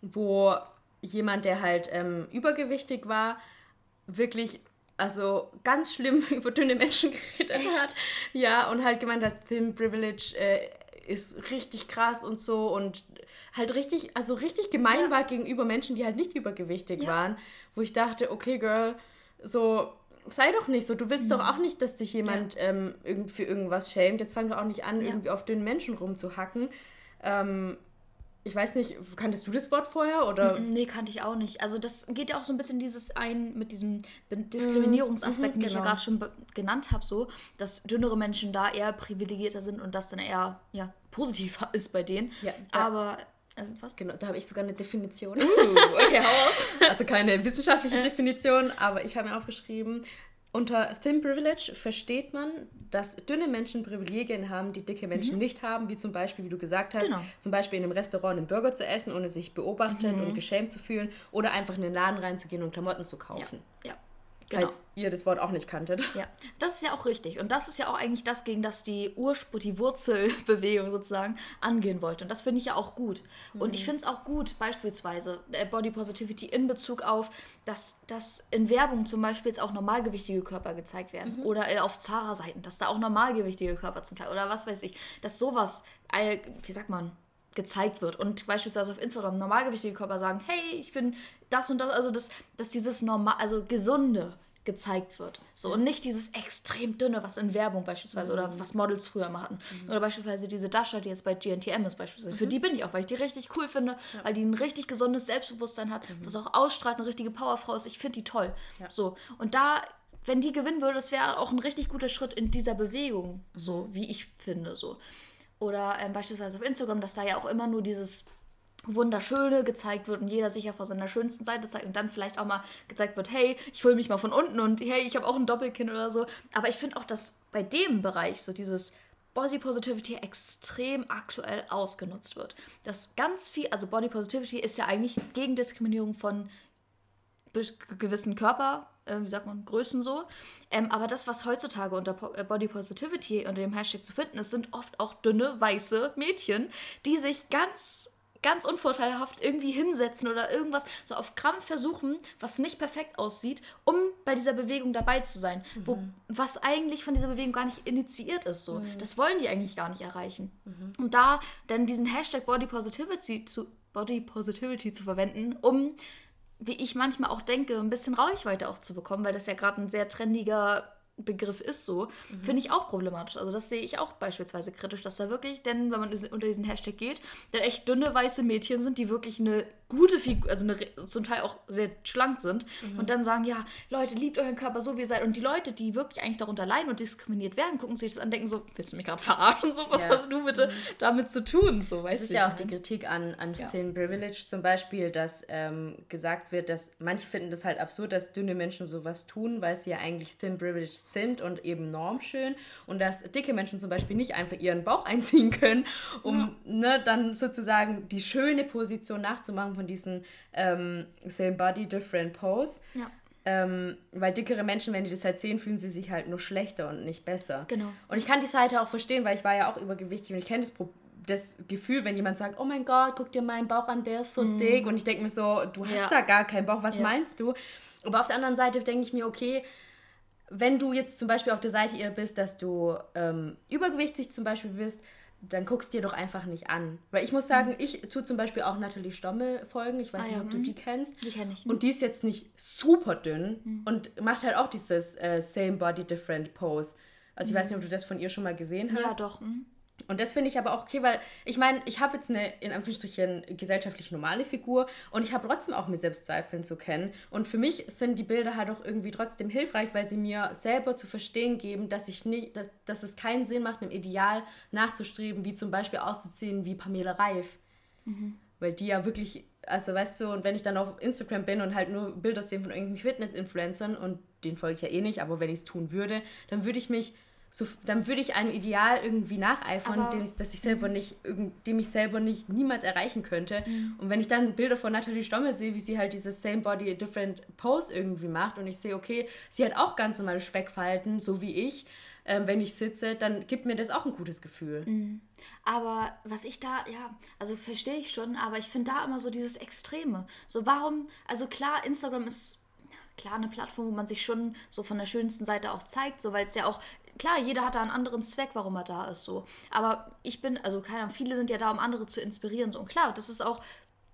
wo jemand, der halt ähm, übergewichtig war, wirklich also ganz schlimm über dünne Menschen geredet Echt? hat. Ja, und halt gemeint hat, Thin Privilege äh, ist richtig krass und so und halt richtig, also richtig gemein ja. war gegenüber Menschen, die halt nicht übergewichtig ja. waren, wo ich dachte, okay, Girl, so sei doch nicht so. Du willst mhm. doch auch nicht, dass dich jemand ja. ähm, für irgendwas schämt. Jetzt fang doch auch nicht an, irgendwie auf dünnen Menschen rumzuhacken. Ähm, ich weiß nicht, kanntest du das Wort vorher oder? Nee, kannte ich auch nicht. Also das geht ja auch so ein bisschen dieses ein mit diesem Diskriminierungsaspekt, mhm, den genau. ich ja genau. gerade schon genannt habe, so, dass dünnere Menschen da eher privilegierter sind und das dann eher ja, positiv ist bei denen. Ja, Aber also was? Genau, da habe ich sogar eine Definition. Uh, okay, hau aus. Also keine wissenschaftliche Definition, aber ich habe mir aufgeschrieben, unter Thin Privilege versteht man, dass dünne Menschen Privilegien haben, die dicke Menschen mhm. nicht haben, wie zum Beispiel, wie du gesagt hast, genau. zum Beispiel in einem Restaurant einen Burger zu essen, ohne sich beobachtet mhm. und geschämt zu fühlen oder einfach in den Laden reinzugehen und Klamotten zu kaufen. Ja. ja. Genau. Falls ihr das Wort auch nicht kanntet. Ja, das ist ja auch richtig. Und das ist ja auch eigentlich das, gegen das die Urspur, die Wurzelbewegung sozusagen angehen wollte. Und das finde ich ja auch gut. Mhm. Und ich mhm. finde es auch gut, beispielsweise äh, Body Positivity in Bezug auf, dass, dass in Werbung zum Beispiel jetzt auch normalgewichtige Körper gezeigt werden. Mhm. Oder äh, auf Zara-Seiten, dass da auch normalgewichtige Körper zum Teil, oder was weiß ich, dass sowas, wie sagt man, gezeigt wird. Und beispielsweise auf Instagram normalgewichtige Körper sagen, hey, ich bin das und das, also das, dass dieses normal, also gesunde gezeigt wird. So, und nicht dieses extrem dünne, was in Werbung beispielsweise mhm. oder was Models früher machen. Mhm. Oder beispielsweise diese Dasha, die jetzt bei GNTM ist beispielsweise. Mhm. Für die bin ich auch, weil ich die richtig cool finde, ja. weil die ein richtig gesundes Selbstbewusstsein hat, mhm. das auch ausstrahlt, eine richtige Powerfrau ist. Ich finde die toll. Ja. So, und da wenn die gewinnen würde, das wäre auch ein richtig guter Schritt in dieser Bewegung, so mhm. wie ich finde, so. Oder ähm, beispielsweise auf Instagram, dass da ja auch immer nur dieses Wunderschöne gezeigt wird und jeder sich ja vor seiner schönsten Seite zeigt und dann vielleicht auch mal gezeigt wird, hey, ich fühle mich mal von unten und hey, ich habe auch ein Doppelkinn oder so. Aber ich finde auch, dass bei dem Bereich so dieses Body Positivity extrem aktuell ausgenutzt wird. Dass ganz viel, also Body Positivity ist ja eigentlich gegen Diskriminierung von gewissen Körper, äh, wie sagt man, Größen so. Ähm, aber das, was heutzutage unter po äh, Body Positivity unter dem Hashtag zu finden ist, sind oft auch dünne, weiße Mädchen, die sich ganz ganz unvorteilhaft irgendwie hinsetzen oder irgendwas so auf Krampf versuchen, was nicht perfekt aussieht, um bei dieser Bewegung dabei zu sein, mhm. wo was eigentlich von dieser Bewegung gar nicht initiiert ist so. Mhm. Das wollen die eigentlich gar nicht erreichen. Mhm. Und da dann diesen Hashtag Body Positivity zu Body Positivity zu verwenden, um wie ich manchmal auch denke, ein bisschen Reichweite auch zu bekommen, weil das ja gerade ein sehr trendiger Begriff ist so, mhm. finde ich auch problematisch. Also das sehe ich auch beispielsweise kritisch, dass da wirklich, denn wenn man unter diesen Hashtag geht, dann echt dünne weiße Mädchen sind, die wirklich eine gute Figur, also eine, zum Teil auch sehr schlank sind mhm. und dann sagen, ja, Leute, liebt euren Körper so, wie ihr seid. Und die Leute, die wirklich eigentlich darunter leiden und diskriminiert werden, gucken sich das an, denken so, willst du mich gerade verarschen? So, was ja. hast du bitte mhm. damit zu tun? So, weißt das ist ja auch die Kritik an, an ja. Thin Privilege zum Beispiel, dass ähm, gesagt wird, dass manche finden das halt absurd, dass dünne Menschen sowas tun, weil sie ja eigentlich Thin Privilege sind und eben normschön und dass dicke Menschen zum Beispiel nicht einfach ihren Bauch einziehen können, um ja. ne, dann sozusagen die schöne Position nachzumachen von diesen ähm, Same Body, Different Pose. Ja. Ähm, weil dickere Menschen, wenn die das halt sehen, fühlen sie sich halt nur schlechter und nicht besser. Genau. Und ich kann die Seite auch verstehen, weil ich war ja auch übergewichtig und ich kenne das das Gefühl, wenn jemand sagt, oh mein Gott, guck dir meinen Bauch an, der ist so mm. dick. Und ich denke mir so, du hast ja. da gar keinen Bauch, was ja. meinst du? Aber auf der anderen Seite denke ich mir, okay, wenn du jetzt zum Beispiel auf der Seite ihr bist, dass du ähm, übergewichtig zum Beispiel bist, dann guckst dir doch einfach nicht an. Weil ich muss sagen, mhm. ich tue zum Beispiel auch Nathalie Stommel folgen. Ich weiß ah, nicht, ob du die kennst. Die kenne ich. Und die ist jetzt nicht super dünn mhm. und macht halt auch dieses äh, Same Body Different Pose. Also ich mhm. weiß nicht, ob du das von ihr schon mal gesehen hast. Ja, doch. Mhm. Und das finde ich aber auch okay, weil ich meine, ich habe jetzt eine in Anführungsstrichen gesellschaftlich normale Figur und ich habe trotzdem auch mir Selbstzweifeln zu kennen. Und für mich sind die Bilder halt auch irgendwie trotzdem hilfreich, weil sie mir selber zu verstehen geben, dass ich nicht, dass, dass es keinen Sinn macht, einem Ideal nachzustreben, wie zum Beispiel auszuziehen wie Pamela Reif. Mhm. Weil die ja wirklich, also weißt du, und wenn ich dann auf Instagram bin und halt nur Bilder sehe von irgendwelchen Fitness-Influencern und den folge ich ja eh nicht, aber wenn ich es tun würde, dann würde ich mich so, dann würde ich einem Ideal irgendwie nacheifern, den ich, das ich selber nicht, dem ich selber nicht niemals erreichen könnte. Mhm. Und wenn ich dann Bilder von Nathalie Stomme sehe, wie sie halt dieses Same Body Different Pose irgendwie macht und ich sehe, okay, sie hat auch ganz normale Speckfalten, so wie ich, ähm, wenn ich sitze, dann gibt mir das auch ein gutes Gefühl. Mhm. Aber was ich da, ja, also verstehe ich schon, aber ich finde da immer so dieses Extreme. So warum, also klar, Instagram ist klar eine Plattform, wo man sich schon so von der schönsten Seite auch zeigt, so weil es ja auch klar, jeder hat da einen anderen Zweck, warum er da ist, so. Aber ich bin, also keine Ahnung, viele sind ja da, um andere zu inspirieren, so. Und klar, das ist auch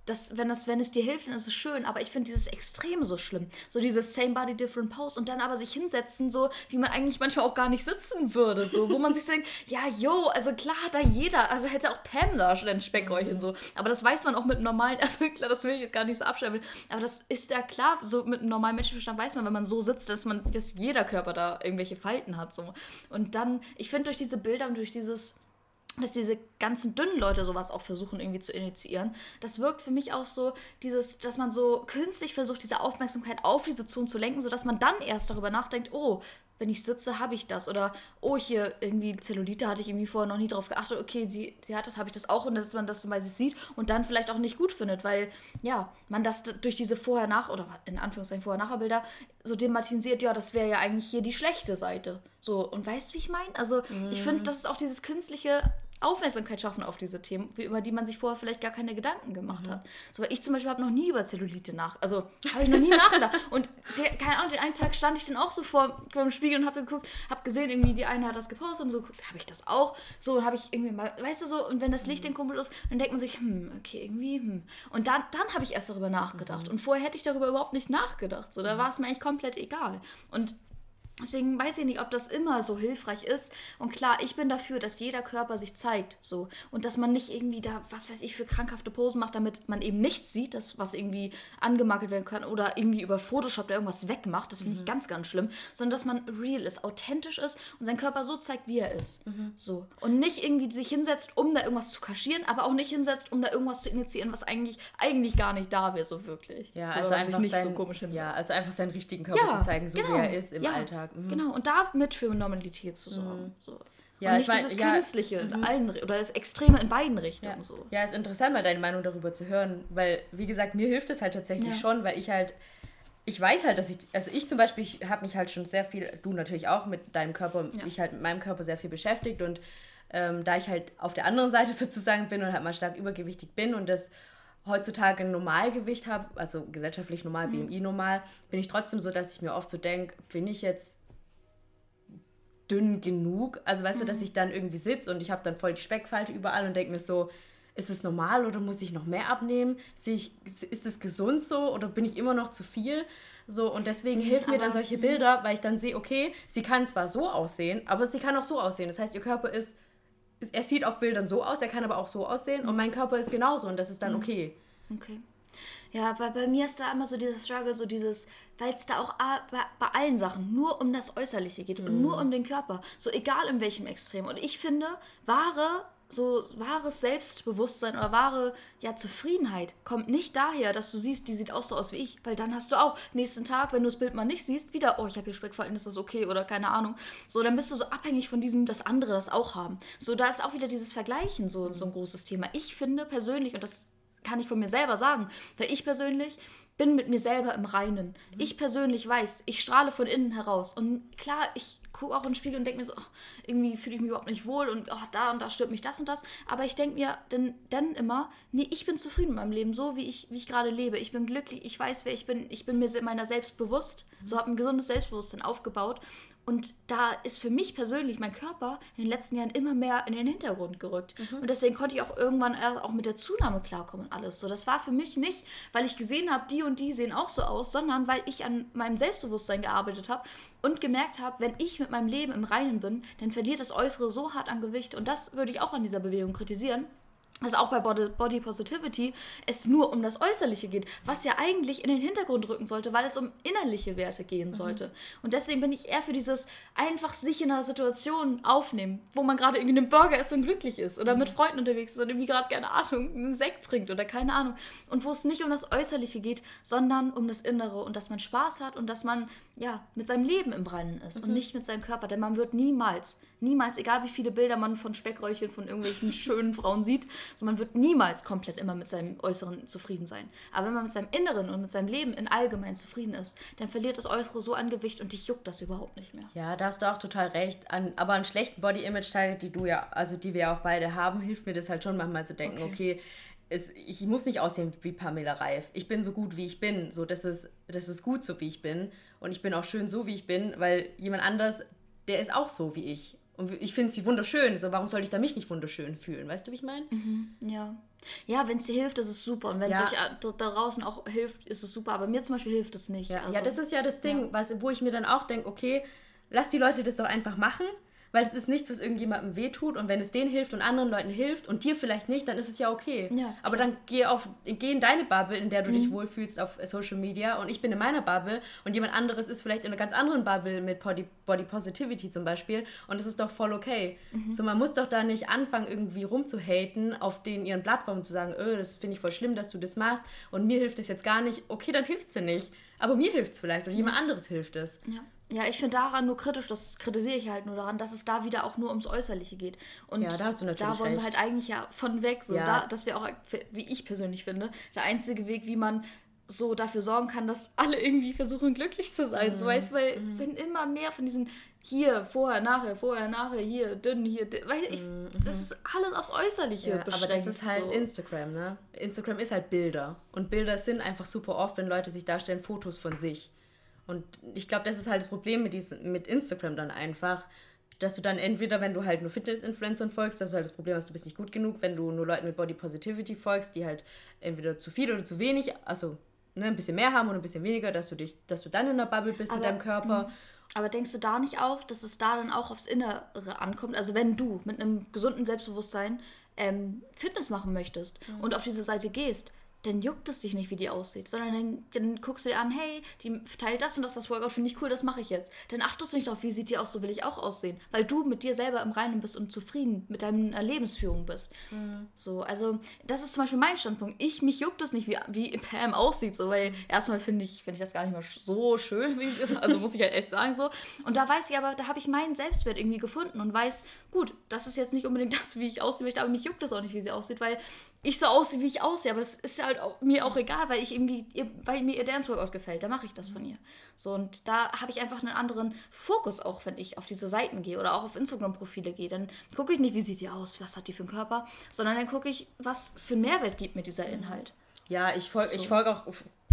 das, wenn, das, wenn es dir hilft, dann ist es schön, aber ich finde dieses Extreme so schlimm. So dieses Same Body, Different Pose und dann aber sich hinsetzen, so wie man eigentlich manchmal auch gar nicht sitzen würde, so, wo man sich denkt, ja, yo, also klar hat da jeder, also hätte auch Pam da schon ein Speckräuchchen, so. Aber das weiß man auch mit normalen, also klar, das will ich jetzt gar nicht so abschreiben, aber das ist ja klar, so mit einem normalen Menschenverstand weiß man, wenn man so sitzt, dass man, dass jeder Körper da irgendwelche Falten hat, so. Und dann, ich finde durch diese Bilder und durch dieses dass diese ganzen dünnen Leute sowas auch versuchen irgendwie zu initiieren. Das wirkt für mich auch so, dieses, dass man so künstlich versucht, diese Aufmerksamkeit auf diese Zonen zu lenken, sodass man dann erst darüber nachdenkt, oh, wenn ich sitze, habe ich das. Oder, oh, hier irgendwie Zellulite hatte ich irgendwie vorher noch nie drauf geachtet. Okay, sie, sie hat das, habe ich das auch. Und dass man das zum Beispiel sieht und dann vielleicht auch nicht gut findet, weil, ja, man das durch diese Vorher-Nach- oder in Anführungszeichen Vorher-Nachher-Bilder so thematisiert, ja, das wäre ja eigentlich hier die schlechte Seite. So, und weißt du, wie ich meine? Also, mhm. ich finde, das ist auch dieses künstliche Aufmerksamkeit schaffen auf diese Themen, über die man sich vorher vielleicht gar keine Gedanken gemacht mhm. hat. So, weil ich zum Beispiel habe noch nie über Zellulite nach, also habe ich noch nie nachgedacht. Und der, keine Ahnung, den einen Tag stand ich dann auch so vor, dem Spiegel und habe geguckt, habe gesehen, irgendwie die eine hat das gepostet und so, habe ich das auch. So, habe ich irgendwie mal, weißt du so, und wenn das Licht mhm. den Kumpel ist, dann denkt man sich, hm, okay, irgendwie, hm. Und dann, dann habe ich erst darüber nachgedacht. Mhm. Und vorher hätte ich darüber überhaupt nicht nachgedacht. So, da mhm. war es mir eigentlich komplett egal. Und Deswegen weiß ich nicht, ob das immer so hilfreich ist. Und klar, ich bin dafür, dass jeder Körper sich zeigt, so. Und dass man nicht irgendwie da, was weiß ich, für krankhafte Posen macht, damit man eben nichts sieht, das, was irgendwie angemakelt werden kann oder irgendwie über Photoshop da irgendwas wegmacht. Das finde mhm. ich ganz, ganz schlimm. Sondern dass man real ist, authentisch ist und seinen Körper so zeigt, wie er ist. Mhm. So. Und nicht irgendwie sich hinsetzt, um da irgendwas zu kaschieren, aber auch nicht hinsetzt, um da irgendwas zu initiieren, was eigentlich, eigentlich gar nicht da wäre, so wirklich. Ja, so, also einfach nicht sein, so komisch hinsetzt. Ja, also einfach seinen richtigen Körper ja, zu zeigen, so genau. wie er ist im ja. Alltag. Tag. Mhm. Genau, und damit für Normalität zu sorgen. Mhm. So. Ja, und nicht mein, dieses Künstliche ja, in mhm. allen oder das Extreme in beiden Richtungen ja. so. Ja, ist interessant, mal deine Meinung darüber zu hören, weil, wie gesagt, mir hilft es halt tatsächlich ja. schon, weil ich halt, ich weiß halt, dass ich, also ich zum Beispiel, ich habe mich halt schon sehr viel, du natürlich auch mit deinem Körper, ja. ich halt mit meinem Körper sehr viel beschäftigt und ähm, da ich halt auf der anderen Seite sozusagen bin und halt mal stark übergewichtig bin und das heutzutage ein Normalgewicht habe, also gesellschaftlich normal, mhm. BMI normal, bin ich trotzdem so, dass ich mir oft so denke, bin ich jetzt dünn genug? Also weißt mhm. du, dass mhm. ich dann irgendwie sitze und ich habe dann voll die Speckfalte überall und denke mir so, ist es normal oder muss ich noch mehr abnehmen? Sehe ich, ist es gesund so oder bin ich immer noch zu viel? So, und deswegen mhm, helfen mir dann solche mhm. Bilder, weil ich dann sehe, okay, sie kann zwar so aussehen, aber sie kann auch so aussehen. Das heißt, ihr Körper ist er sieht auf Bildern so aus, er kann aber auch so aussehen mhm. und mein Körper ist genauso und das ist dann mhm. okay. Okay. Ja, weil bei mir ist da immer so dieses Struggle, so dieses, weil es da auch bei, allen Sachen nur um das Äußerliche geht und mhm. nur um den Körper. So egal in welchem Extrem. Und ich finde, wahre so wahres Selbstbewusstsein oder wahre ja, Zufriedenheit kommt nicht daher, dass du siehst, die sieht auch so aus wie ich, weil dann hast du auch nächsten Tag, wenn du das Bild mal nicht siehst, wieder, oh, ich habe hier Speckfalten, ist das okay oder keine Ahnung. So, dann bist du so abhängig von diesem, dass andere das auch haben. So, da ist auch wieder dieses Vergleichen so, so ein großes Thema. Ich finde persönlich, und das kann ich von mir selber sagen, weil ich persönlich bin mit mir selber im Reinen. Ich persönlich weiß, ich strahle von innen heraus. Und klar, ich gucke auch in den Spiegel und denke mir so, oh, irgendwie fühle ich mich überhaupt nicht wohl und oh, da und da stört mich das und das. Aber ich denke mir dann, dann immer, nee, ich bin zufrieden mit meinem Leben, so wie ich, wie ich gerade lebe. Ich bin glücklich, ich weiß, wer ich bin, ich bin mir meiner selbst bewusst. So habe ein gesundes Selbstbewusstsein aufgebaut. Und da ist für mich persönlich mein Körper in den letzten Jahren immer mehr in den Hintergrund gerückt. Mhm. Und deswegen konnte ich auch irgendwann auch mit der Zunahme klarkommen und alles. So, das war für mich nicht, weil ich gesehen habe, die und die sehen auch so aus, sondern weil ich an meinem Selbstbewusstsein gearbeitet habe und gemerkt habe, wenn ich mit meinem Leben im Reinen bin, dann verliert das Äußere so hart an Gewicht. Und das würde ich auch an dieser Bewegung kritisieren dass auch bei Body Positivity es nur um das Äußerliche geht, was ja eigentlich in den Hintergrund rücken sollte, weil es um innerliche Werte gehen mhm. sollte. Mhm. Und deswegen bin ich eher für dieses einfach sich in einer Situation aufnehmen, wo man gerade irgendwie einen Burger isst und glücklich ist oder mhm. mit Freunden unterwegs ist und irgendwie gerade, keine Ahnung, einen Sekt trinkt oder keine Ahnung. Und wo es nicht um das Äußerliche geht, sondern um das Innere und dass man Spaß hat und dass man ja mit seinem Leben im Reinen ist mhm. und nicht mit seinem Körper. Denn man wird niemals Niemals, egal wie viele Bilder man von Speckröllchen von irgendwelchen schönen Frauen sieht, so man wird niemals komplett immer mit seinem Äußeren zufrieden sein. Aber wenn man mit seinem Inneren und mit seinem Leben in allgemein zufrieden ist, dann verliert das Äußere so an Gewicht und dich juckt das überhaupt nicht mehr. Ja, da hast du auch total recht. An, aber an schlechten Body-Image-Teilen, die du ja, also die wir ja auch beide haben, hilft mir das halt schon manchmal zu denken, okay, okay es, ich muss nicht aussehen wie Pamela Reif. Ich bin so gut, wie ich bin. So, das ist, das ist gut so, wie ich bin. Und ich bin auch schön so, wie ich bin, weil jemand anders, der ist auch so wie ich. Und ich finde sie wunderschön. So, warum soll ich da mich nicht wunderschön fühlen? Weißt du, wie ich meine? Mhm, ja. Ja, wenn es dir hilft, ist es super. Und wenn es ja. euch da draußen auch hilft, ist es super. Aber mir zum Beispiel hilft es nicht. Ja, also, ja das ist ja das Ding, ja. Was, wo ich mir dann auch denke, okay, lass die Leute das doch einfach machen weil es ist nichts, was irgendjemandem wehtut und wenn es denen hilft und anderen Leuten hilft und dir vielleicht nicht, dann ist es ja okay. Ja, Aber dann geh, auf, geh in deine Bubble, in der du mhm. dich wohlfühlst auf Social Media und ich bin in meiner Bubble und jemand anderes ist vielleicht in einer ganz anderen Bubble mit Body, Body Positivity zum Beispiel und es ist doch voll okay. Mhm. So, man muss doch da nicht anfangen, irgendwie rumzuhaten auf den ihren Plattformen zu sagen, öh, das finde ich voll schlimm, dass du das machst und mir hilft es jetzt gar nicht. Okay, dann hilft es dir nicht. Aber mir hilft es vielleicht oder jemand anderes hilft es. Ja. Ja, ich finde daran nur kritisch, das kritisiere ich halt nur daran, dass es da wieder auch nur ums Äußerliche geht. Und ja, da hast du natürlich Da wollen wir halt eigentlich ja von weg. So, ja. da, das wäre auch, wie ich persönlich finde, der einzige Weg, wie man so dafür sorgen kann, dass alle irgendwie versuchen, glücklich zu sein. Mhm. So, weißt weil mhm. wenn immer mehr von diesen hier, vorher, nachher, vorher, nachher, hier, dünn, hier, dünn, weil ich, mhm. das ist alles aufs Äußerliche ja, Aber das ist halt so. Instagram, ne? Instagram ist halt Bilder. Und Bilder sind einfach super oft, wenn Leute sich darstellen, Fotos von sich. Und ich glaube, das ist halt das Problem mit, diesen, mit Instagram dann einfach, dass du dann entweder, wenn du halt nur Fitness-Influencern folgst, dass du halt das Problem hast, du bist nicht gut genug, wenn du nur Leuten mit Body Positivity folgst, die halt entweder zu viel oder zu wenig, also ne, ein bisschen mehr haben oder ein bisschen weniger, dass du dich, dass du dann in der Bubble bist aber, mit deinem Körper. Aber denkst du da nicht auch, dass es da dann auch aufs Innere ankommt? Also wenn du mit einem gesunden Selbstbewusstsein ähm, Fitness machen möchtest mhm. und auf diese Seite gehst, dann juckt es dich nicht, wie die aussieht, sondern dann, dann, guckst du dir an, hey, die teilt das und das, das Workout finde ich cool, das mache ich jetzt. Dann achtest du nicht darauf, wie sieht die aus, so will ich auch aussehen, weil du mit dir selber im Reinen bist und zufrieden mit deiner Lebensführung bist. Mhm. So, also das ist zum Beispiel mein Standpunkt. Ich, mich juckt es nicht, wie, wie Pam aussieht, so, weil erstmal finde ich, find ich das gar nicht mal so schön, wie es ist, also muss ich halt echt sagen so. Und da weiß ich aber, da habe ich meinen Selbstwert irgendwie gefunden und weiß, gut, das ist jetzt nicht unbedingt das, wie ich aussehen möchte, aber mich juckt das auch nicht, wie sie aussieht, weil ich so aussehe, wie ich aussehe. Aber das ist halt auch, mir auch egal, weil ich irgendwie, weil mir ihr Dance Workout gefällt. Da mache ich das von ihr. So, und da habe ich einfach einen anderen Fokus auch, wenn ich auf diese Seiten gehe oder auch auf Instagram-Profile gehe. Dann gucke ich nicht, wie sieht die aus, was hat die für einen Körper, sondern dann gucke ich, was für einen Mehrwert gibt mir dieser Inhalt. Ja, ich folge so. folg auch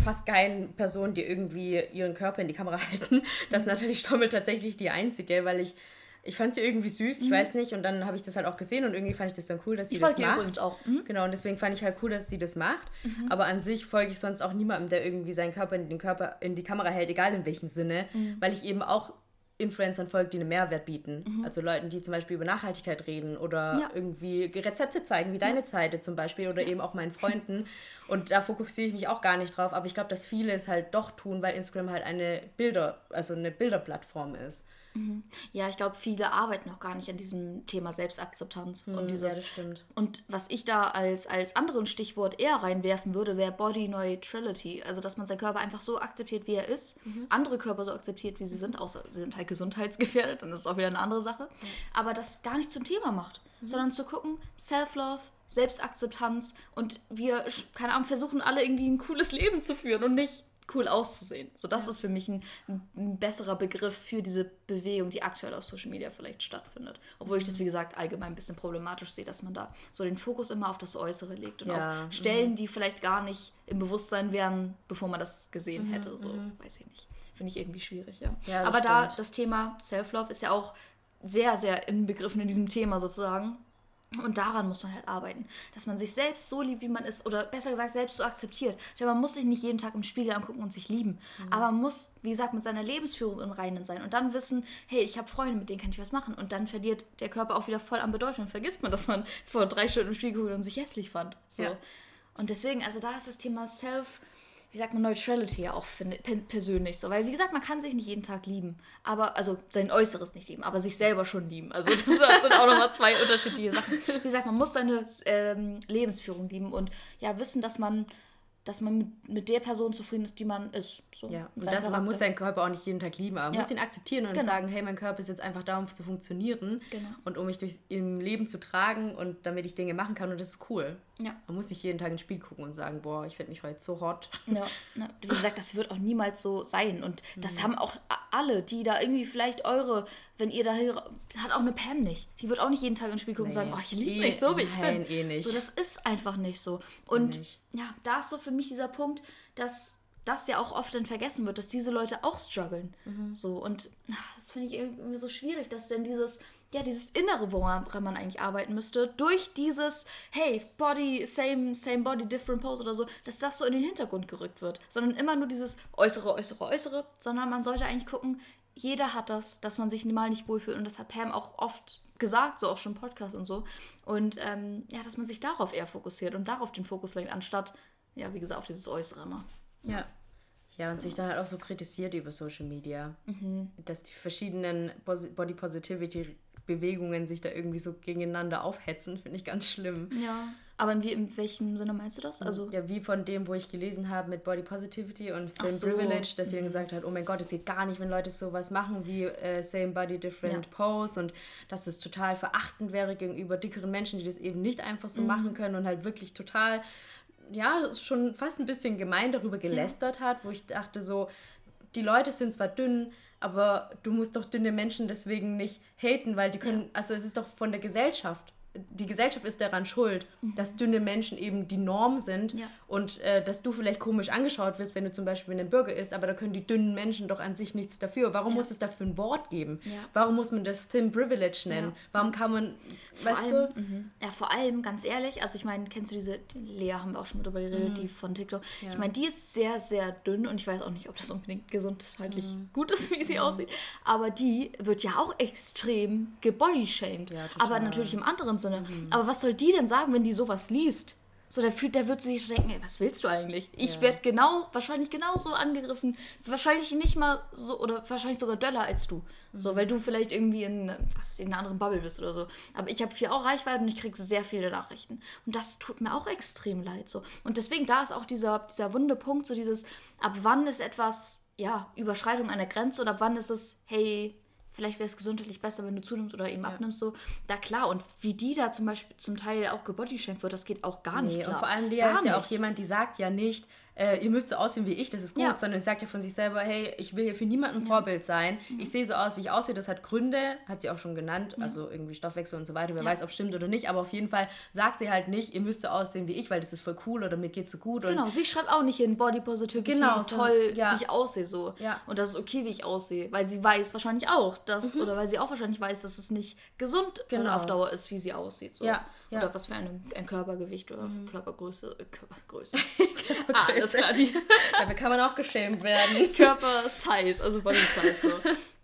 fast keinen Personen, die irgendwie ihren Körper in die Kamera halten. Das ist Nathalie Stommel tatsächlich die einzige, weil ich ich fand sie irgendwie süß, ich mhm. weiß nicht. Und dann habe ich das halt auch gesehen und irgendwie fand ich das dann cool, dass sie ich das macht. übrigens auch. Mhm. Genau, und deswegen fand ich halt cool, dass sie das macht. Mhm. Aber an sich folge ich sonst auch niemandem, der irgendwie seinen Körper in den Körper in die Kamera hält, egal in welchem Sinne, mhm. weil ich eben auch Influencern folge, die einen Mehrwert bieten. Mhm. Also Leuten, die zum Beispiel über Nachhaltigkeit reden oder ja. irgendwie Rezepte zeigen, wie deine ja. Seite zum Beispiel oder ja. eben auch meinen Freunden. Und da fokussiere ich mich auch gar nicht drauf. Aber ich glaube, dass viele es halt doch tun, weil Instagram halt eine Bilder, also eine Bilderplattform ist. Mhm. Ja, ich glaube, viele arbeiten noch gar nicht an diesem Thema Selbstakzeptanz. Mhm, und dieses, ja, das stimmt. Und was ich da als, als anderen Stichwort eher reinwerfen würde, wäre Body Neutrality. Also, dass man seinen Körper einfach so akzeptiert, wie er ist. Mhm. Andere Körper so akzeptiert, wie sie sind, außer sie sind halt gesundheitsgefährdet, dann ist es auch wieder eine andere Sache. Aber das gar nicht zum Thema macht, mhm. sondern zu gucken, Self-Love, Selbstakzeptanz und wir, keine Ahnung, versuchen alle irgendwie ein cooles Leben zu führen und nicht cool auszusehen. So, das ja. ist für mich ein, ein, besserer Begriff für diese Bewegung, die aktuell auf Social Media vielleicht stattfindet. Obwohl ich das, wie gesagt, allgemein ein bisschen problematisch sehe, dass man da so den Fokus immer auf das Äußere legt und ja. auf Stellen, mhm. die vielleicht gar nicht im Bewusstsein wären, bevor man das gesehen mhm. hätte. So, mhm. weiß ich nicht. Finde ich irgendwie schwierig, ja. ja Aber stimmt. da das Thema Self-Love ist ja auch sehr, sehr inbegriffen in diesem Thema sozusagen. Und daran muss man halt arbeiten, dass man sich selbst so liebt, wie man ist, oder besser gesagt, selbst so akzeptiert. Denn man muss sich nicht jeden Tag im Spiegel angucken und sich lieben. Mhm. Aber man muss, wie gesagt, mit seiner Lebensführung im Reinen sein und dann wissen, hey, ich habe Freunde, mit denen kann ich was machen. Und dann verliert der Körper auch wieder voll an Bedeutung. Und vergisst man, dass man vor drei Stunden im Spiegel guckt und sich hässlich fand. So. Ja. Und deswegen, also da ist das Thema Self- wie sagt man, Neutrality ja auch finde, persönlich so. Weil, wie gesagt, man kann sich nicht jeden Tag lieben. Aber, also sein Äußeres nicht lieben, aber sich selber schon lieben. Also, das sind auch nochmal zwei unterschiedliche Sachen. Wie gesagt, man muss seine ähm, Lebensführung lieben und ja, wissen, dass man dass man mit, mit der Person zufrieden ist, die man ist. So, ja, und das, man muss seinen Körper auch nicht jeden Tag lieben, aber man ja. muss ihn akzeptieren und genau. sagen, hey, mein Körper ist jetzt einfach da, um zu funktionieren genau. und um mich durchs im Leben zu tragen und damit ich Dinge machen kann und das ist cool. Ja. Man muss nicht jeden Tag ins Spiel gucken und sagen, boah, ich finde mich heute so hot. Ja, ja, wie gesagt, das wird auch niemals so sein und das mhm. haben auch alle, die da irgendwie vielleicht eure, wenn ihr da hat auch eine Pam nicht. Die wird auch nicht jeden Tag ins Spiel gucken nee, und sagen, oh, ich liebe mich so, wie ich bin. Eh nicht. So, das ist einfach nicht so. Und nicht. ja, da ist so für mich dieser Punkt, dass das ja auch oft dann vergessen wird, dass diese Leute auch strugglen. Mhm. So, und ach, das finde ich irgendwie so schwierig, dass denn dieses, ja, dieses Innere, woran man eigentlich arbeiten müsste, durch dieses, hey, Body, same, same body, different pose oder so, dass das so in den Hintergrund gerückt wird. Sondern immer nur dieses Äußere, Äußere, Äußere, sondern man sollte eigentlich gucken, jeder hat das, dass man sich mal nicht wohlfühlt. Und das hat Pam auch oft gesagt, so auch schon im Podcast und so. Und ähm, ja, dass man sich darauf eher fokussiert und darauf den Fokus lenkt, anstatt, ja, wie gesagt, auf dieses Äußere immer. Ja. Ja, und sich dann halt auch so kritisiert über Social Media. Mhm. Dass die verschiedenen Body Positivity Bewegungen sich da irgendwie so gegeneinander aufhetzen, finde ich ganz schlimm. Ja. Aber in, wie, in welchem Sinne meinst du das? Also ja, wie von dem, wo ich gelesen habe mit Body Positivity und Same so. Privilege, dass mhm. gesagt hat, oh mein Gott, es geht gar nicht, wenn Leute sowas machen wie äh, Same Body, Different ja. Pose und dass das total verachtend wäre gegenüber dickeren Menschen, die das eben nicht einfach so mhm. machen können und halt wirklich total, ja, schon fast ein bisschen gemein darüber gelästert ja. hat, wo ich dachte so, die Leute sind zwar dünn, aber du musst doch dünne Menschen deswegen nicht haten, weil die können, ja. also es ist doch von der Gesellschaft die Gesellschaft ist daran schuld, mhm. dass dünne Menschen eben die Norm sind ja. Und äh, dass du vielleicht komisch angeschaut wirst, wenn du zum Beispiel einen Burger isst, aber da können die dünnen Menschen doch an sich nichts dafür. Warum ja. muss es dafür ein Wort geben? Ja. Warum muss man das Thin Privilege nennen? Warum kann man, vor weißt allem, du? Mhm. Ja, vor allem, ganz ehrlich, also ich meine, kennst du diese, Lea haben wir auch schon mal drüber geredet, mhm. die von TikTok. Ich meine, die ist sehr, sehr dünn und ich weiß auch nicht, ob das unbedingt gesundheitlich mhm. gut ist, wie sie mhm. aussieht, aber die wird ja auch extrem gebodyshamed. aber natürlich im anderen Sinne. Mhm. Aber was soll die denn sagen, wenn die sowas liest? So, der, fühlt, der wird sich denken, ey, was willst du eigentlich? Ich ja. werde genau, wahrscheinlich genauso angegriffen. Wahrscheinlich nicht mal so, oder wahrscheinlich sogar döller als du. Mhm. So, weil du vielleicht irgendwie in, was ist, in einer anderen Bubble bist oder so. Aber ich habe viel auch Reichweite und ich kriege sehr viele Nachrichten. Und das tut mir auch extrem leid. So. Und deswegen, da ist auch dieser, dieser wunde Punkt, so dieses, ab wann ist etwas, ja, Überschreitung einer Grenze oder ab wann ist es, hey, vielleicht wäre es gesundheitlich besser, wenn du zunimmst oder eben abnimmst, so. Da klar, und wie die da zum Beispiel zum Teil auch gebodyshamed wird, das geht auch gar nicht Nee, klar. und vor allem Lea Gar ist ja auch nicht. jemand, die sagt ja nicht, äh, ihr müsst so aussehen wie ich, das ist gut, Ja. sondern sie sagt ja von sich selber, hey, ich will hier für niemanden ein Vorbild sein. Ich sehe so aus, wie ich aussehe, das hat Gründe, hat sie auch schon genannt, also irgendwie Stoffwechsel und so weiter. Wer Ja. weiß, ob stimmt oder nicht, aber auf jeden Fall sagt sie halt nicht, ihr müsst so aussehen wie ich, weil das ist voll cool oder mir geht's so gut. Genau, sie schreibt auch nicht hin Body Positivity, Genau, so, toll, ja. wie ich aussehe so. Ja. Und das ist okay, wie ich aussehe, weil sie weiß wahrscheinlich auch, dass Mhm. oder weil sie auch wahrscheinlich weiß, dass es nicht gesund Genau. auf Dauer ist, wie sie aussieht. So. Ja, ja. Mhm. Oder was für ein, ein Körpergewicht oder Körpergröße. Äh, Körpergröße. ah, alles klar, die Dafür kann man auch geschämt werden. Körpersize, also Body Size. So.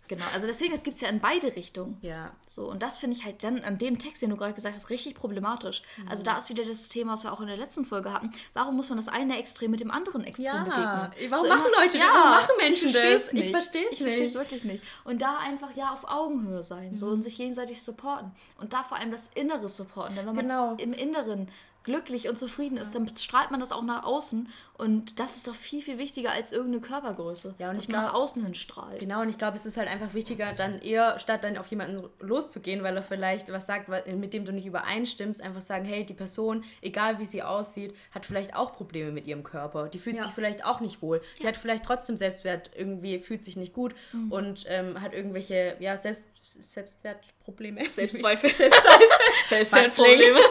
Genau, also deswegen, es gibt es ja in beide Richtungen. Ja. So, und das finde ich halt dann an dem Text, den du gerade gesagt hast, richtig problematisch. Also da ist wieder das Thema, was wir auch in der letzten Folge hatten. Warum muss man das eine Extrem mit dem anderen Extrem Ja, begegnen? warum machen Leute das? Warum machen Menschen ich das? Nicht. Ich versteh's Ich verstehe es nicht. wirklich nicht. Und da einfach ja auf Augenhöhe sein so, und sich gegenseitig supporten. Und da vor allem das Innere supporten. Denn wenn man Genau. im Inneren glücklich und zufrieden ist, dann strahlt man das auch nach außen. Und das ist doch viel, viel wichtiger als irgendeine Körpergröße. Ja, und ich man nach glaub- außen hin strahlt. Genau, und ich glaube, es ist halt einfach wichtiger, dann eher, statt dann auf jemanden loszugehen, weil er vielleicht was sagt, mit dem du nicht übereinstimmst, einfach sagen, hey, die Person, egal wie sie aussieht, hat vielleicht auch Probleme mit ihrem Körper. Die fühlt Ja. sich vielleicht auch nicht wohl. Die hat vielleicht trotzdem Selbstwert, irgendwie fühlt sich nicht gut Mhm. und ähm, hat irgendwelche, ja, Selbst, Selbstwertprobleme. Selbstzweifel. Selbstzweifel. Selbstwertprobleme.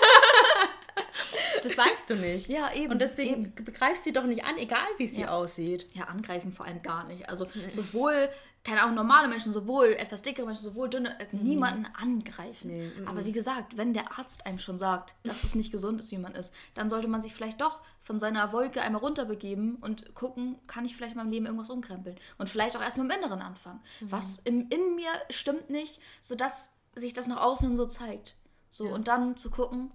Das weißt du nicht. Ja, eben, Und deswegen eben. begreifst sie doch nicht an, egal wie sie Ja. aussieht. Ja, angreifen vor allem gar nicht. Also sowohl, keine Ahnung, normale Menschen, sowohl etwas dickere Menschen, sowohl dünne, also niemanden angreifen. Nee, mhm. Aber wie gesagt, wenn der Arzt einem schon sagt, dass es nicht gesund ist, wie man ist, dann sollte man sich vielleicht doch von seiner Wolke einmal runterbegeben und gucken, kann ich vielleicht in meinem Leben irgendwas umkrempeln. Und vielleicht auch erstmal im Inneren anfangen. Was im, in mir stimmt nicht, sodass sich das nach außen so zeigt. So, und dann zu gucken,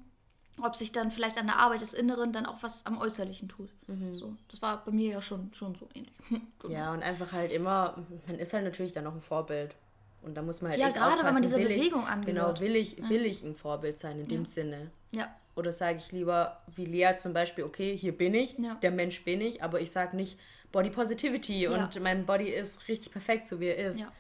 ob sich dann vielleicht an der Arbeit des Inneren dann auch was am Äußerlichen tut. So, das war bei mir ja schon, schon so ähnlich. Genau. Ja, und einfach halt immer, man ist halt natürlich dann noch ein Vorbild. Und da muss man halt Ja, gerade wenn man ich- Bewegung angehört. Genau, will ich, will ich ein Vorbild sein in dem Sinne? Ja, Oder sage ich lieber, wie Lea zum Beispiel, okay, hier bin ich, Ja. der Mensch bin ich, aber ich sage nicht Body Positivity Ja. und mein Body ist richtig perfekt, so wie er ist. Ja.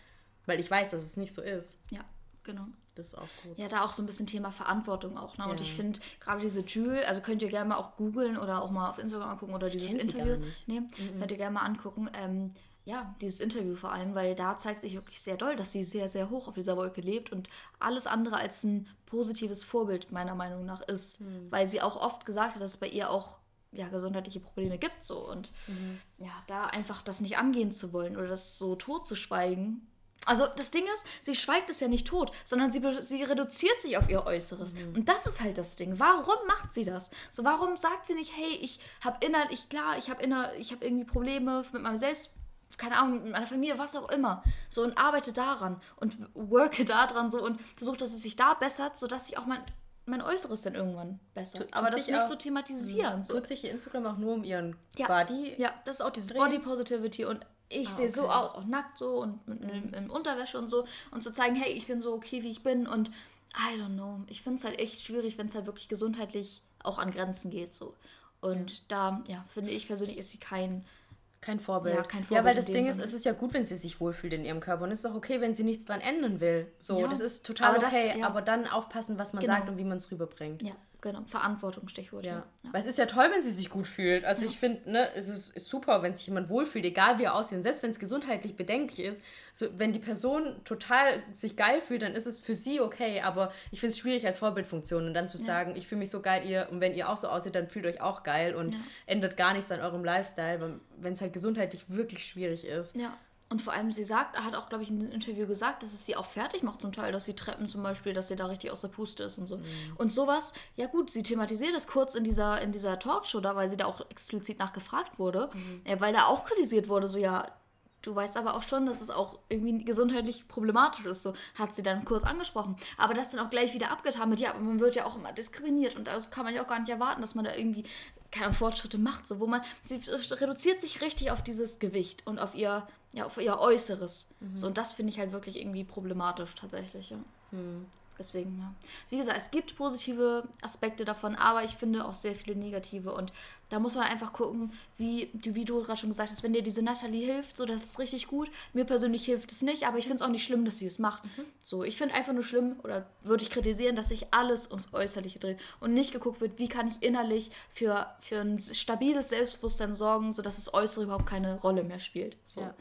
Weil ich weiß, dass es nicht so ist. ja, genau. Das ist auch gut. Ja, da auch so ein bisschen Thema Verantwortung auch. Ne? Und Ja. ich finde gerade diese Jules, also könnt ihr gerne mal auch googeln oder auch mal auf Instagram angucken oder dieses kenn sie Interview nehmen. Könnt ihr gerne mal angucken. Ähm, ja, dieses Interview vor allem, weil da zeigt sich wirklich sehr doll, dass sie sehr, sehr hoch auf dieser Wolke lebt und alles andere als ein positives Vorbild meiner Meinung nach ist. Hm. Weil sie auch oft gesagt hat, dass es bei ihr auch ja, gesundheitliche Probleme gibt so und Mhm. ja, da einfach das nicht angehen zu wollen oder das so tot zu schweigen. Also das Ding ist, sie schweigt es ja nicht tot, sondern sie, sie reduziert sich auf ihr Äußeres. Mhm. Und das ist halt das Ding. Warum macht sie das? So, warum sagt sie nicht, hey, ich habe innerlich, klar, ich habe inner, ich habe irgendwie Probleme mit meinem Selbst, keine Ahnung, mit meiner Familie, was auch immer. So und arbeite daran und worke daran so und versuche, dass es sich da bessert, sodass ich auch mein, mein Äußeres dann irgendwann bessert. Tut Aber das sich nicht auch- so thematisieren. So. Tut sich ihr Instagram auch nur um ihren Ja. Body? Ja, das ist auch dieses. Body Positivity und ich sehe so okay. aus, auch nackt so und mit einem in Unterwäsche und so und zu zeigen, hey, ich bin so okay, wie ich bin und I don't know. Ich finde es halt echt schwierig, wenn es halt wirklich gesundheitlich auch an Grenzen geht so. Und da, ja, finde ich persönlich, ist sie kein, Kein Vorbild. Ja, kein Ja, Vorbild weil in das Ding ist, Sinne. es ist ja gut, wenn sie sich wohlfühlt in ihrem Körper. Und es ist auch okay, wenn sie nichts dran ändern will. So, Ja. das ist total Aber das- okay. ja. Aber dann aufpassen, was man Genau. sagt und wie man es rüberbringt. ja, genau, Verantwortung, Stichwort. Ja. ja. Weil es ist ja toll, wenn sie sich gut fühlt. Also ich finde, ne, es ist, ist super, wenn sich jemand wohlfühlt, egal wie er aussieht. Und selbst wenn es gesundheitlich bedenklich ist, so, wenn die Person total sich geil fühlt, dann ist es für sie okay. Aber ich finde es schwierig als Vorbildfunktion. Und dann zu sagen, ich fühle mich so geil, ihr, und wenn ihr auch so aussieht, dann fühlt euch auch geil und Ja. ändert gar nichts an eurem Lifestyle, wenn es halt gesundheitlich wirklich schwierig ist. Ja. Und vor allem, sie sagt, hat auch, glaube ich, in einem Interview gesagt, dass es sie auch fertig macht zum Teil, dass sie Treppen zum Beispiel, dass sie da richtig aus der Puste ist und so. Und sowas, ja gut, sie thematisiert es kurz in dieser, in dieser Talkshow da, weil sie da auch explizit nachgefragt wurde, ja, weil da auch kritisiert wurde, so ja, du weißt aber auch schon, dass es auch irgendwie gesundheitlich problematisch ist, so hat sie dann kurz angesprochen. Aber das dann auch gleich wieder abgetan mit, ja, aber man wird ja auch immer diskriminiert und das kann man ja auch gar nicht erwarten, dass man da irgendwie keine Fortschritte macht, so wo man, sie reduziert sich richtig auf dieses Gewicht und auf ihr, ja, auf ihr Äußeres. So, und das finde ich halt wirklich irgendwie problematisch tatsächlich, ja. Deswegen, ja. Wie gesagt, es gibt positive Aspekte davon, aber ich finde auch sehr viele negative. Und da muss man einfach gucken, wie, wie du gerade schon gesagt hast, wenn dir diese Natalie hilft, so das ist richtig gut. Mir persönlich hilft es nicht, aber ich finde es auch nicht schlimm, dass sie es macht. Mhm. So, ich finde einfach nur schlimm oder würde ich kritisieren, dass sich alles ums Äußerliche dreht und nicht geguckt wird, wie kann ich innerlich für, für ein stabiles Selbstbewusstsein sorgen, sodass das Äußere überhaupt keine Rolle mehr spielt. So. Ja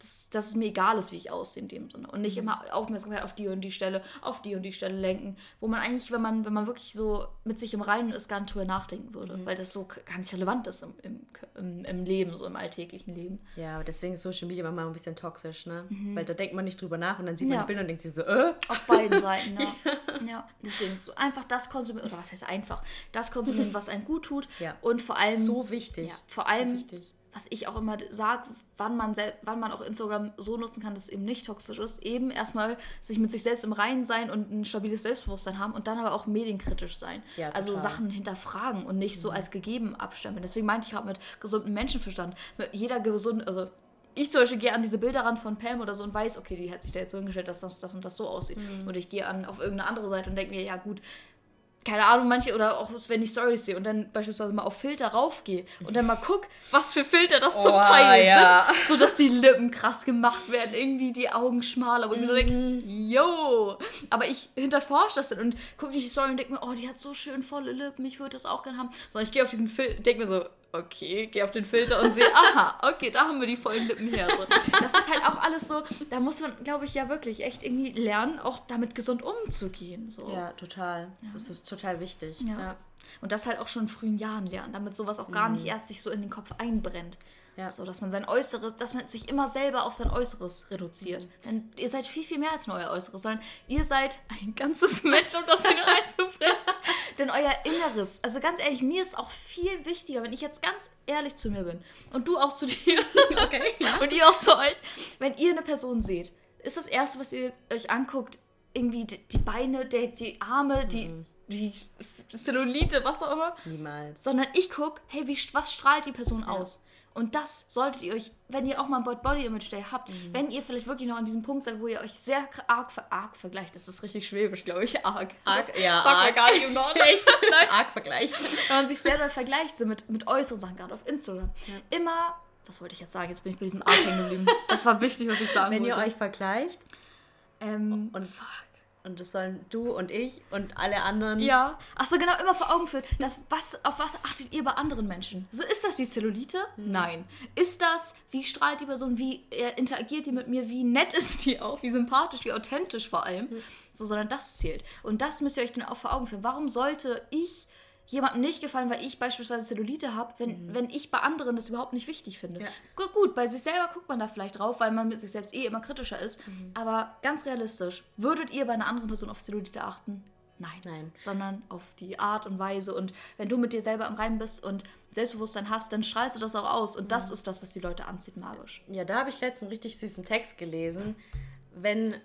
dass, dass es mir egal ist, wie ich aussehe in dem Sinne. Und nicht mhm. immer Aufmerksamkeit auf die und die Stelle, auf die und die Stelle lenken. Wo man eigentlich, wenn man, wenn man wirklich so mit sich im Reinen ist, gar nicht drüber nachdenken würde. Mhm. Weil das so gar nicht relevant ist im, im, im, im, Leben, so im alltäglichen Leben. Ja, aber deswegen ist Social Media manchmal ein bisschen toxisch, ne? Mhm. Weil da denkt man nicht drüber nach und dann sieht man ja. ein Bild und denkt sich so, äh? Auf beiden Seiten, ja. ja. ja. Deswegen ist so einfach das konsumieren, oder was heißt einfach, das konsumieren, was einem gut tut. Ja. Und vor allem. So wichtig. Ja, vor allem. So wichtig was ich auch immer sage, wann man, wann man auch Instagram so nutzen kann, dass es eben nicht toxisch ist, eben erstmal sich mit sich selbst im Reinen sein und ein stabiles Selbstbewusstsein haben und dann aber auch medienkritisch sein. Ja, also Sachen hinterfragen und nicht mhm. so als gegeben abstempeln. Deswegen meinte ich gerade mit gesundem Menschenverstand. Jeder gesund, also ich zum Beispiel gehe an diese Bilder ran von Pam oder so und weiß, okay, die hat sich da jetzt so hingestellt, dass das, das und das so aussieht. Mhm. Und ich gehe an auf irgendeine andere Seite und denke mir, ja gut, keine Ahnung, manche oder auch wenn ich Stories sehe und dann beispielsweise mal auf Filter raufgehe und dann mal guck, was für Filter das zum oh, Teil ja. sind, so dass die Lippen krass gemacht werden, irgendwie die Augen schmaler, wo ich mir so denke, mhm. yo, aber ich hinterforsche das dann und gucke die Story und denke mir, oh, die hat so schön volle Lippen, ich würde das auch gerne haben. Sondern ich gehe auf diesen Filter, denke mir so, okay, gehe auf den Filter und sehe, aha, okay, da haben wir die vollen Lippen her. So. Das ist halt auch alles so, da muss man, glaube ich, ja wirklich echt irgendwie lernen, auch damit gesund umzugehen. So. Ja, total. Ja. Das ist total wichtig. Ja. ja. Und das halt auch schon in frühen Jahren lernen, damit sowas auch gar mhm. nicht erst sich so in den Kopf einbrennt. Ja. So, dass man sein Äußeres, dass man sich immer selber auf sein Äußeres reduziert. Mhm. Denn ihr seid viel, viel mehr als nur euer Äußeres, sondern ihr seid ein ganzes Mensch, um das hier reinzubringen. Denn euer Inneres, also ganz ehrlich, mir ist auch viel wichtiger, wenn ich jetzt ganz ehrlich zu mir bin und du auch zu dir okay, ja. und ihr auch zu euch, wenn ihr eine Person seht, ist das Erste, was ihr euch anguckt, irgendwie die, die Beine, die, die Arme, die mhm die Cellulite, was auch immer. Niemals. Sondern ich gucke, hey, wie, was strahlt die Person ja. aus? Und das solltet ihr euch, wenn ihr auch mal ein Body Image Day habt, mhm. wenn ihr vielleicht wirklich noch an diesem Punkt seid, wo ihr euch sehr arg, arg vergleicht, das ist richtig schwäbisch, glaube ich, arg. Arg, das ja, sagt arg. gar nicht im Norden. Echt? arg vergleicht. Wenn man sich selber vergleicht, so mit, mit äußeren Sachen, gerade auf Instagram, ja. immer, was wollte ich jetzt sagen, jetzt bin ich bei diesem arg hängen geblieben. Das war wichtig, was ich sagen wenn wollte. Wenn ihr euch vergleicht, ähm, und fuck und das sollen du und ich und alle anderen. Ja. Achso, genau, immer vor Augen führen. Das, was, auf was achtet ihr bei anderen Menschen? So, ist das die Zellulite? Mhm. Nein. Ist das, wie strahlt die Person, wie interagiert die mit mir, wie nett ist die auch, wie sympathisch, wie authentisch vor allem? Mhm. So, sondern das zählt. Und das müsst ihr euch dann auch vor Augen führen. Warum sollte ich jemandem nicht gefallen, weil ich beispielsweise Zellulite habe, wenn, mhm. wenn ich bei anderen das überhaupt nicht wichtig finde. Ja. Gut, gut, bei sich selber guckt man da vielleicht drauf, weil man mit sich selbst eh immer kritischer ist. Mhm. Aber ganz realistisch, würdet ihr bei einer anderen Person auf Zellulite achten? Nein. Nein. Sondern auf die Art und Weise. Und wenn du mit dir selber im Reim bist und Selbstbewusstsein hast, dann strahlst du das auch aus. Und mhm. das ist das, was die Leute anzieht, magisch. Ja, da habe ich letztens einen richtig süßen Text gelesen. Wenn,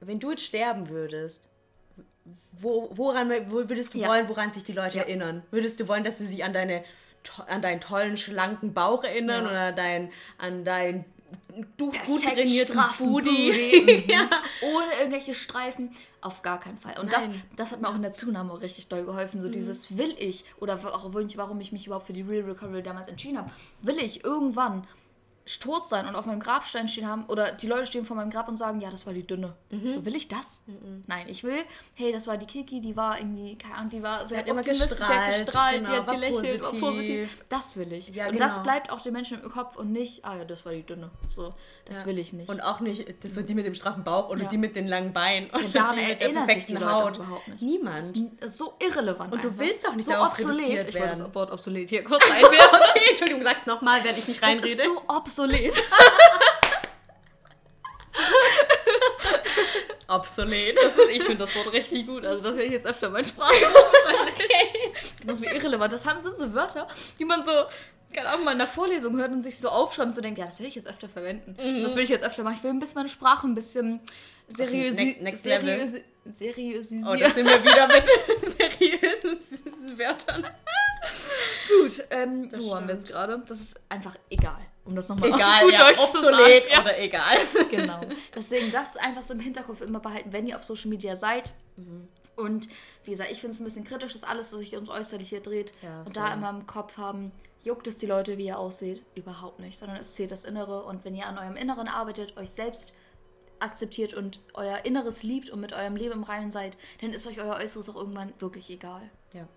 wenn du jetzt sterben würdest, wo, woran wo würdest du ja. wollen, woran sich die Leute ja. erinnern? Würdest du wollen, dass sie sich an deine an deinen tollen, schlanken Bauch erinnern ja. oder dein, an deinen du gut trainierten Booty. ja. Ohne irgendwelche Streifen. Auf gar keinen Fall. Und das, das hat mir auch in der Zunahme richtig doll geholfen. So mhm. dieses will ich, oder auch warum ich mich überhaupt für die Real Recovery damals entschieden habe, will ich irgendwann tot sein und auf meinem Grabstein stehen haben oder die Leute stehen vor meinem Grab und sagen, ja, das war die dünne. Mhm. So will ich das? Mhm. Nein, ich will, hey, das war die Kiki, die war irgendwie, keine Ahnung, die war sehr immer gestrahlt, die hat gestrahlt, genau, die hat gelächelt, positiv. war positiv. Das will ich. Ja, und genau. das bleibt auch den Menschen im Kopf und nicht, ah ja, das war die dünne. So, das ja. will ich nicht. Und auch nicht, das war die mit dem straffen Bauch oder ja. die mit den langen Beinen und die mit der perfekten Haut. überhaupt nicht. Niemand. Das ist so irrelevant. Und du einfach. willst doch nicht so obsolet. Ich wollte das Wort obsolet hier kurz einwerfen. okay, Entschuldigung, sag's nochmal, während ich nicht reinrede. Das ist so obsolet. Obsolet. Das ist, ich finde das Wort richtig gut. Also das werde ich jetzt öfter mein Sprache. okay. Das ist mir irrelevant. Das haben, sind so Wörter, die man so, keine Ahnung, mal in der Vorlesung hört und sich so aufschreibt und so denkt, ja, das will ich jetzt öfter verwenden. Mhm. Das will ich jetzt öfter machen. Ich will ein bisschen meine Sprache ein bisschen seriös okay, next, seriös seriösisieren. Oh, da sind wir wieder mit seriösen Wörtern. Gut, ähm, wo waren wir jetzt gerade? Das ist einfach egal. Um das nochmal Egal, gut ja, Deutsch zu sagen. Ja. oder egal. Genau. Deswegen das einfach so im Hinterkopf immer behalten, wenn ihr auf Social Media seid. Und wie gesagt, ich finde es ein bisschen kritisch, dass alles so sich ums Äußerliche dreht. Ja, und so. da immer im Kopf haben, juckt es die Leute, wie ihr aussieht? Überhaupt nicht. Sondern es zählt das Innere. Und wenn ihr an eurem Inneren arbeitet, euch selbst akzeptiert und euer Inneres liebt und mit eurem Leben im Reinen seid, dann ist euch euer Äußeres auch irgendwann wirklich egal. Ja.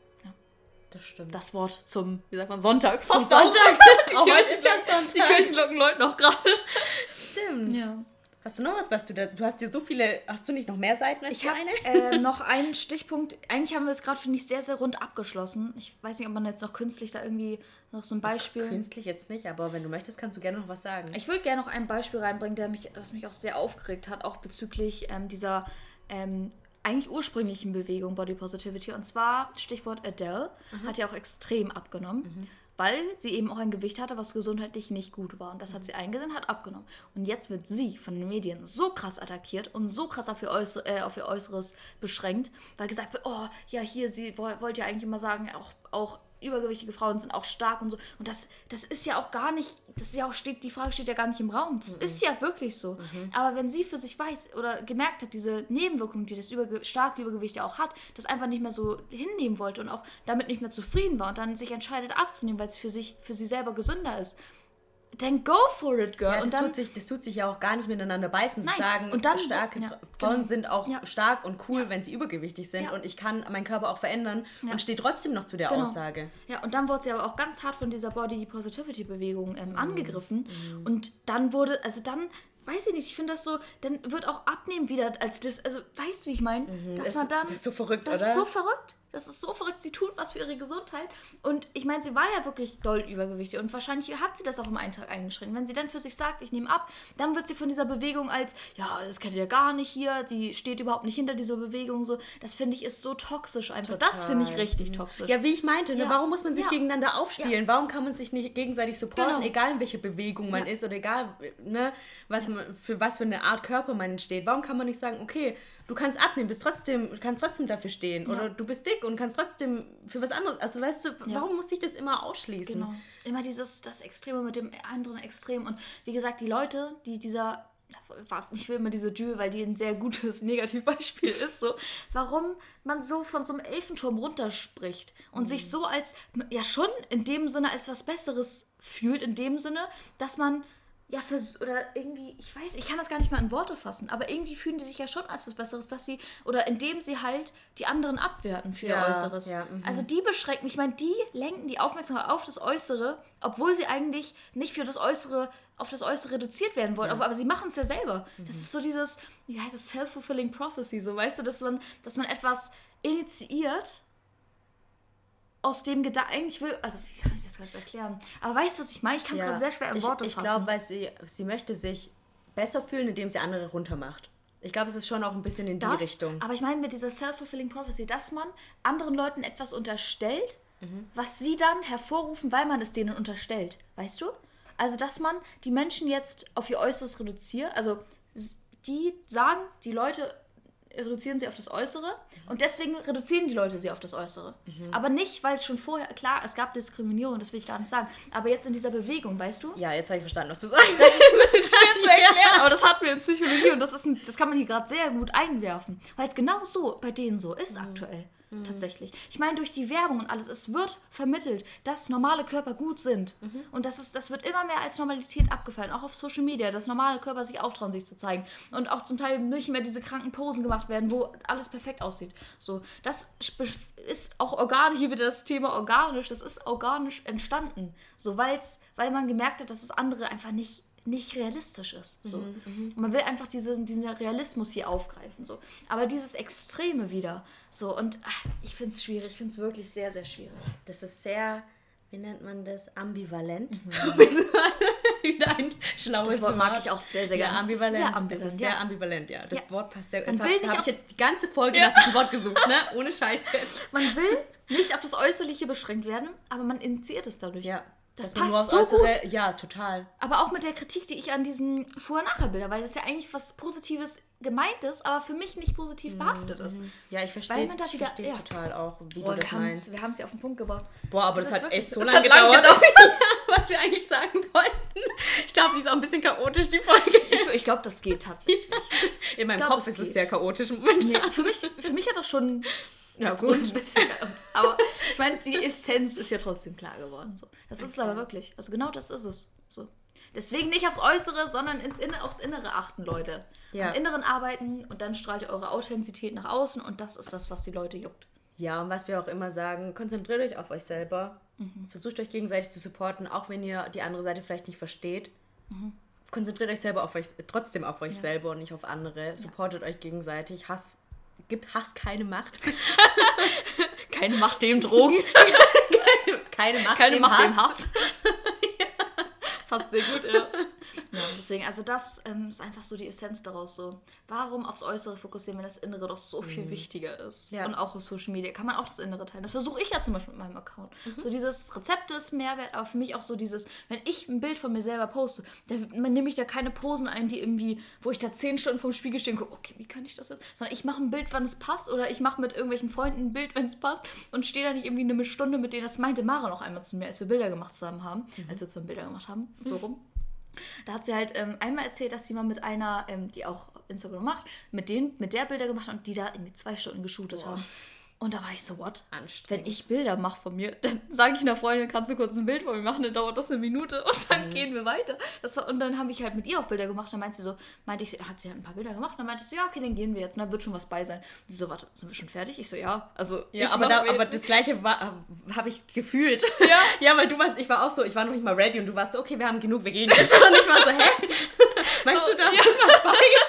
Das stimmt. Das Wort zum, wie sagt man, Sonntag. Zum. Sonntag. Die, Oh, Kirchen, ist ja die Sonntag. Kirchenglocken läuten auch gerade. Stimmt. Ja. Hast du noch was, was du da. Du hast dir so viele. Hast du nicht noch mehr Seiten als Ich habe eine? äh, noch einen Stichpunkt. Eigentlich haben wir es gerade, finde ich, sehr, sehr rund abgeschlossen. Ich weiß nicht, ob man jetzt noch künstlich da irgendwie noch so ein Beispiel. Künstlich jetzt nicht, aber wenn du möchtest, kannst du gerne noch was sagen. Ich würde gerne noch ein Beispiel reinbringen, der mich, das mich auch sehr aufgeregt hat, auch bezüglich ähm, dieser ähm, eigentlich ursprünglichen Bewegung Body Positivity. Und zwar, Stichwort Adele, hat ja auch extrem abgenommen. Weil sie eben auch ein Gewicht hatte, was gesundheitlich nicht gut war. Und das hat sie eingesehen, hat abgenommen. Und jetzt wird sie von den Medien so krass attackiert und so krass auf ihr, Äußere, äh, auf ihr Äußeres beschränkt, weil gesagt wird, oh, ja, hier, sie woll- wollte ja eigentlich immer sagen, auch, auch übergewichtige Frauen sind auch stark und so. Und das, das ist ja auch gar nicht, das ist ja auch steht, die Frage steht ja gar nicht im Raum. Das ist ja wirklich so. Aber wenn sie für sich weiß oder gemerkt hat, diese Nebenwirkungen, die das Überge starke Übergewicht ja auch hat, das einfach nicht mehr so hinnehmen wollte und auch damit nicht mehr zufrieden war und dann sich entscheidet abzunehmen, weil es für sich, für sie selber gesünder ist, dann go for it, girl. Ja, und das, dann, tut sich, das tut sich ja auch gar nicht miteinander beißen, zu Nein, sagen, und dann- starke ja, Fra- Frauen genau. sind auch Ja. stark und cool, wenn sie übergewichtig sind und ich kann meinen Körper auch verändern und stehe trotzdem noch zu der Genau. Aussage. Ja, und dann wurde sie aber auch ganz hart von dieser Body Positivity Bewegung Mhm. ähm, angegriffen. Und dann wurde, also dann, weiß ich nicht, ich finde das so, dann wird auch Abnehmen wieder als das, also weißt du, wie ich meine? Dass Mhm. Das- man dann. das ist so verrückt, das oder? ist so verrückt. Das ist so verrückt. Sie tut was für ihre Gesundheit. Und ich meine, sie war ja wirklich doll übergewichtig. Und wahrscheinlich hat sie das auch im Eintrag eingeschränkt. Wenn sie dann für sich sagt, ich nehme ab, dann wird sie von dieser Bewegung als, ja, das kennt ihr gar nicht hier, die steht überhaupt nicht hinter dieser Bewegung. So, das finde ich ist so toxisch einfach. Das finde ich Total. Richtig toxisch. Ja, wie ich meinte, ne? Ja. warum muss man sich Ja. gegeneinander aufspielen? Warum kann man sich nicht gegenseitig supporten, Genau. egal in welche Bewegung man Ja. ist oder egal, ne, was man, für was für eine Art Körper man steht? Warum kann man nicht sagen, okay, du kannst abnehmen, bist trotzdem, kannst trotzdem dafür stehen oder du bist dick und kannst trotzdem für was anderes. Also weißt du, Ja. warum muss ich das immer ausschließen? Genau. Immer dieses, das Extreme mit dem anderen Extrem. Und wie gesagt, die Leute, die dieser, ich will immer diese Jules, weil die ein sehr gutes Negativbeispiel ist, so, warum man so von so einem Elfenturm runterspricht und sich so als, ja schon in dem Sinne als was Besseres fühlt, in dem Sinne, dass man ja, vers oder irgendwie, ich weiß, ich kann das gar nicht mal in Worte fassen, aber irgendwie fühlen die sich ja schon als was Besseres, dass sie, oder indem sie halt die anderen abwerten für Ja, ihr Äußeres. ja, mhm. Also die beschränken, ich meine, die lenken die Aufmerksamkeit auf das Äußere, obwohl sie eigentlich nicht für das Äußere, auf das Äußere reduziert werden wollen, aber, aber sie machen es ja selber. Das ist so dieses, wie heißt das, self-fulfilling prophecy, so weißt du, dass man, dass man etwas initiiert, aus dem Gedanken, eigentlich will, also wie kann ich das ganz erklären? Aber weißt du, was ich meine? Ich kann es gerade sehr schwer in ich, Worte Ich fassen. glaube, weil sie, sie möchte sich besser fühlen, indem sie andere runtermacht. Ich glaube, es ist schon auch ein bisschen in die das, Richtung. Aber ich meine mit dieser self-fulfilling prophecy, dass man anderen Leuten etwas unterstellt, Mhm. was sie dann hervorrufen, weil man es denen unterstellt. Weißt du? Also, dass man die Menschen jetzt auf ihr Äußeres reduziert. Also, die sagen, die Leute reduzieren sie auf das Äußere und deswegen reduzieren die Leute sie auf das Äußere. Mhm. Aber nicht, weil es schon vorher, klar, es gab Diskriminierung, das will ich gar nicht sagen, aber jetzt in dieser Bewegung, weißt du? ja, jetzt habe ich verstanden, was du sagst. Das ist ein bisschen schwer zu erklären, aber das hatten wir in Psychologie und das, ist ein, das kann man hier gerade sehr gut einwerfen, weil es genau so bei denen so ist aktuell. Tatsächlich. Ich meine, durch die Werbung und alles, es wird vermittelt, dass normale Körper gut sind. Und das, ist, das wird immer mehr als Normalität abgefallen, auch auf Social Media, dass normale Körper sich auch trauen, sich zu zeigen. Und auch zum Teil nicht mehr diese kranken Posen gemacht werden, wo alles perfekt aussieht. So, das ist auch organisch, hier wieder das Thema organisch, das ist organisch entstanden. So, weil's, weil man gemerkt hat, dass das andere einfach nicht nicht realistisch ist. So. Und man will einfach diesen, diesen Realismus hier aufgreifen. So. Aber dieses Extreme wieder. So. Und ach, ich finde es schwierig. Ich finde es wirklich sehr, sehr schwierig. Das ist sehr, wie nennt man das? Ambivalent. Mhm. Wieder ein schlaues Das Wort mag ich auch sehr, sehr Ja, gerne. Ist ambivalent. sehr ambivalent, Das ist ja. sehr ambivalent, ja. Das Ja. Wort passt sehr Man gut. will nicht habe ich jetzt die ganze Folge nach diesem Wort gesucht, ne? Ohne Scheiß jetzt. Man will nicht auf das Äußerliche beschränkt werden, aber man initiiert es dadurch. Ja. Das passt nur so gut. Ja, total. Aber auch mit der Kritik, die ich an diesen Vorher-Nachher-Bilder, weil das ja eigentlich was Positives gemeint ist, aber für mich nicht positiv behaftet ist. Ja, ich verstehe es ja. total auch, wie Boah, du das wir meinst. wir haben es ja auf den Punkt gebracht. Boah, aber das, Das hat echt so lange lang gedauert. Was wir eigentlich sagen wollten. Ich glaube, die ist auch ein bisschen chaotisch, die Folge. Ich, ich glaube, das geht tatsächlich. In meinem glaub, Kopf es ist es sehr chaotisch im Moment. Nee, für, mich, für mich hat das schon Ja, das gut. Bisschen. Aber ich meine, die Essenz ist ja trotzdem klar geworden. So. Das ist es aber wirklich. Also genau das ist es. So. Deswegen nicht aufs Äußere, sondern ins Inne, aufs Innere achten, Leute. Ja. Am Inneren arbeiten und dann strahlt ihr eure Authentizität nach außen und das ist das, was die Leute juckt. Ja, und was wir auch immer sagen, konzentriert euch auf euch selber. Versucht euch gegenseitig zu supporten, auch wenn ihr die andere Seite vielleicht nicht versteht. Konzentriert euch selber auf euch, trotzdem auf euch selber und nicht auf andere. Supportet euch gegenseitig. Hass, gibt Hass keine Macht. Keine Macht dem Drogen, keine Macht, keine dem Macht Hass. dem Hass. Passt sehr gut, ja. Ja deswegen, also das ähm, ist einfach so die Essenz daraus so. Warum aufs Äußere fokussieren, wenn das Innere doch so viel wichtiger ist? Ja. Und auch auf Social Media kann man auch das Innere teilen. Das versuche ich ja zum Beispiel mit meinem Account. So dieses Rezepte ist Mehrwert, aber für mich auch so dieses, wenn ich ein Bild von mir selber poste, dann nehme ich da keine Posen ein, die irgendwie, wo ich da zehn Stunden vorm Spiegel stehe und gucke, okay, wie kann ich das jetzt? Sondern ich mache ein Bild, wann es passt oder ich mache mit irgendwelchen Freunden ein Bild, wenn es passt und stehe da nicht irgendwie eine Stunde mit denen. Das meinte Mara noch einmal zu mir, als wir Bilder gemacht zusammen haben, als wir zusammen Bilder gemacht haben, so rum. Da hat sie halt ähm, einmal erzählt, dass sie mal mit einer, ähm, die auch Instagram macht, mit, denen, mit der Bilder gemacht und die da irgendwie zwei Stunden geshootet haben. Und da war ich so, what? Wenn ich Bilder mache von mir, dann sage ich einer Freundin, kannst du kurz ein Bild von mir machen, dann dauert das eine Minute und dann gehen wir weiter. Das war, und dann habe ich halt mit ihr auch Bilder gemacht. Dann meinte sie so, meinte ich, hat sie halt ein paar Bilder gemacht. Dann meinte sie so, ja, okay, dann gehen wir jetzt. Und da wird schon was bei sein. Und sie so, warte, sind wir schon fertig? Ich so, ja. Also, Ja, aber, da, aber das gleiche habe ich gefühlt. Ja. ja, weil du warst, ich war auch so, ich war noch nicht mal ready und du warst so, okay, wir haben genug, wir gehen jetzt. Und ich war so, hä? Meinst So, du, da ist ja. schon was bei?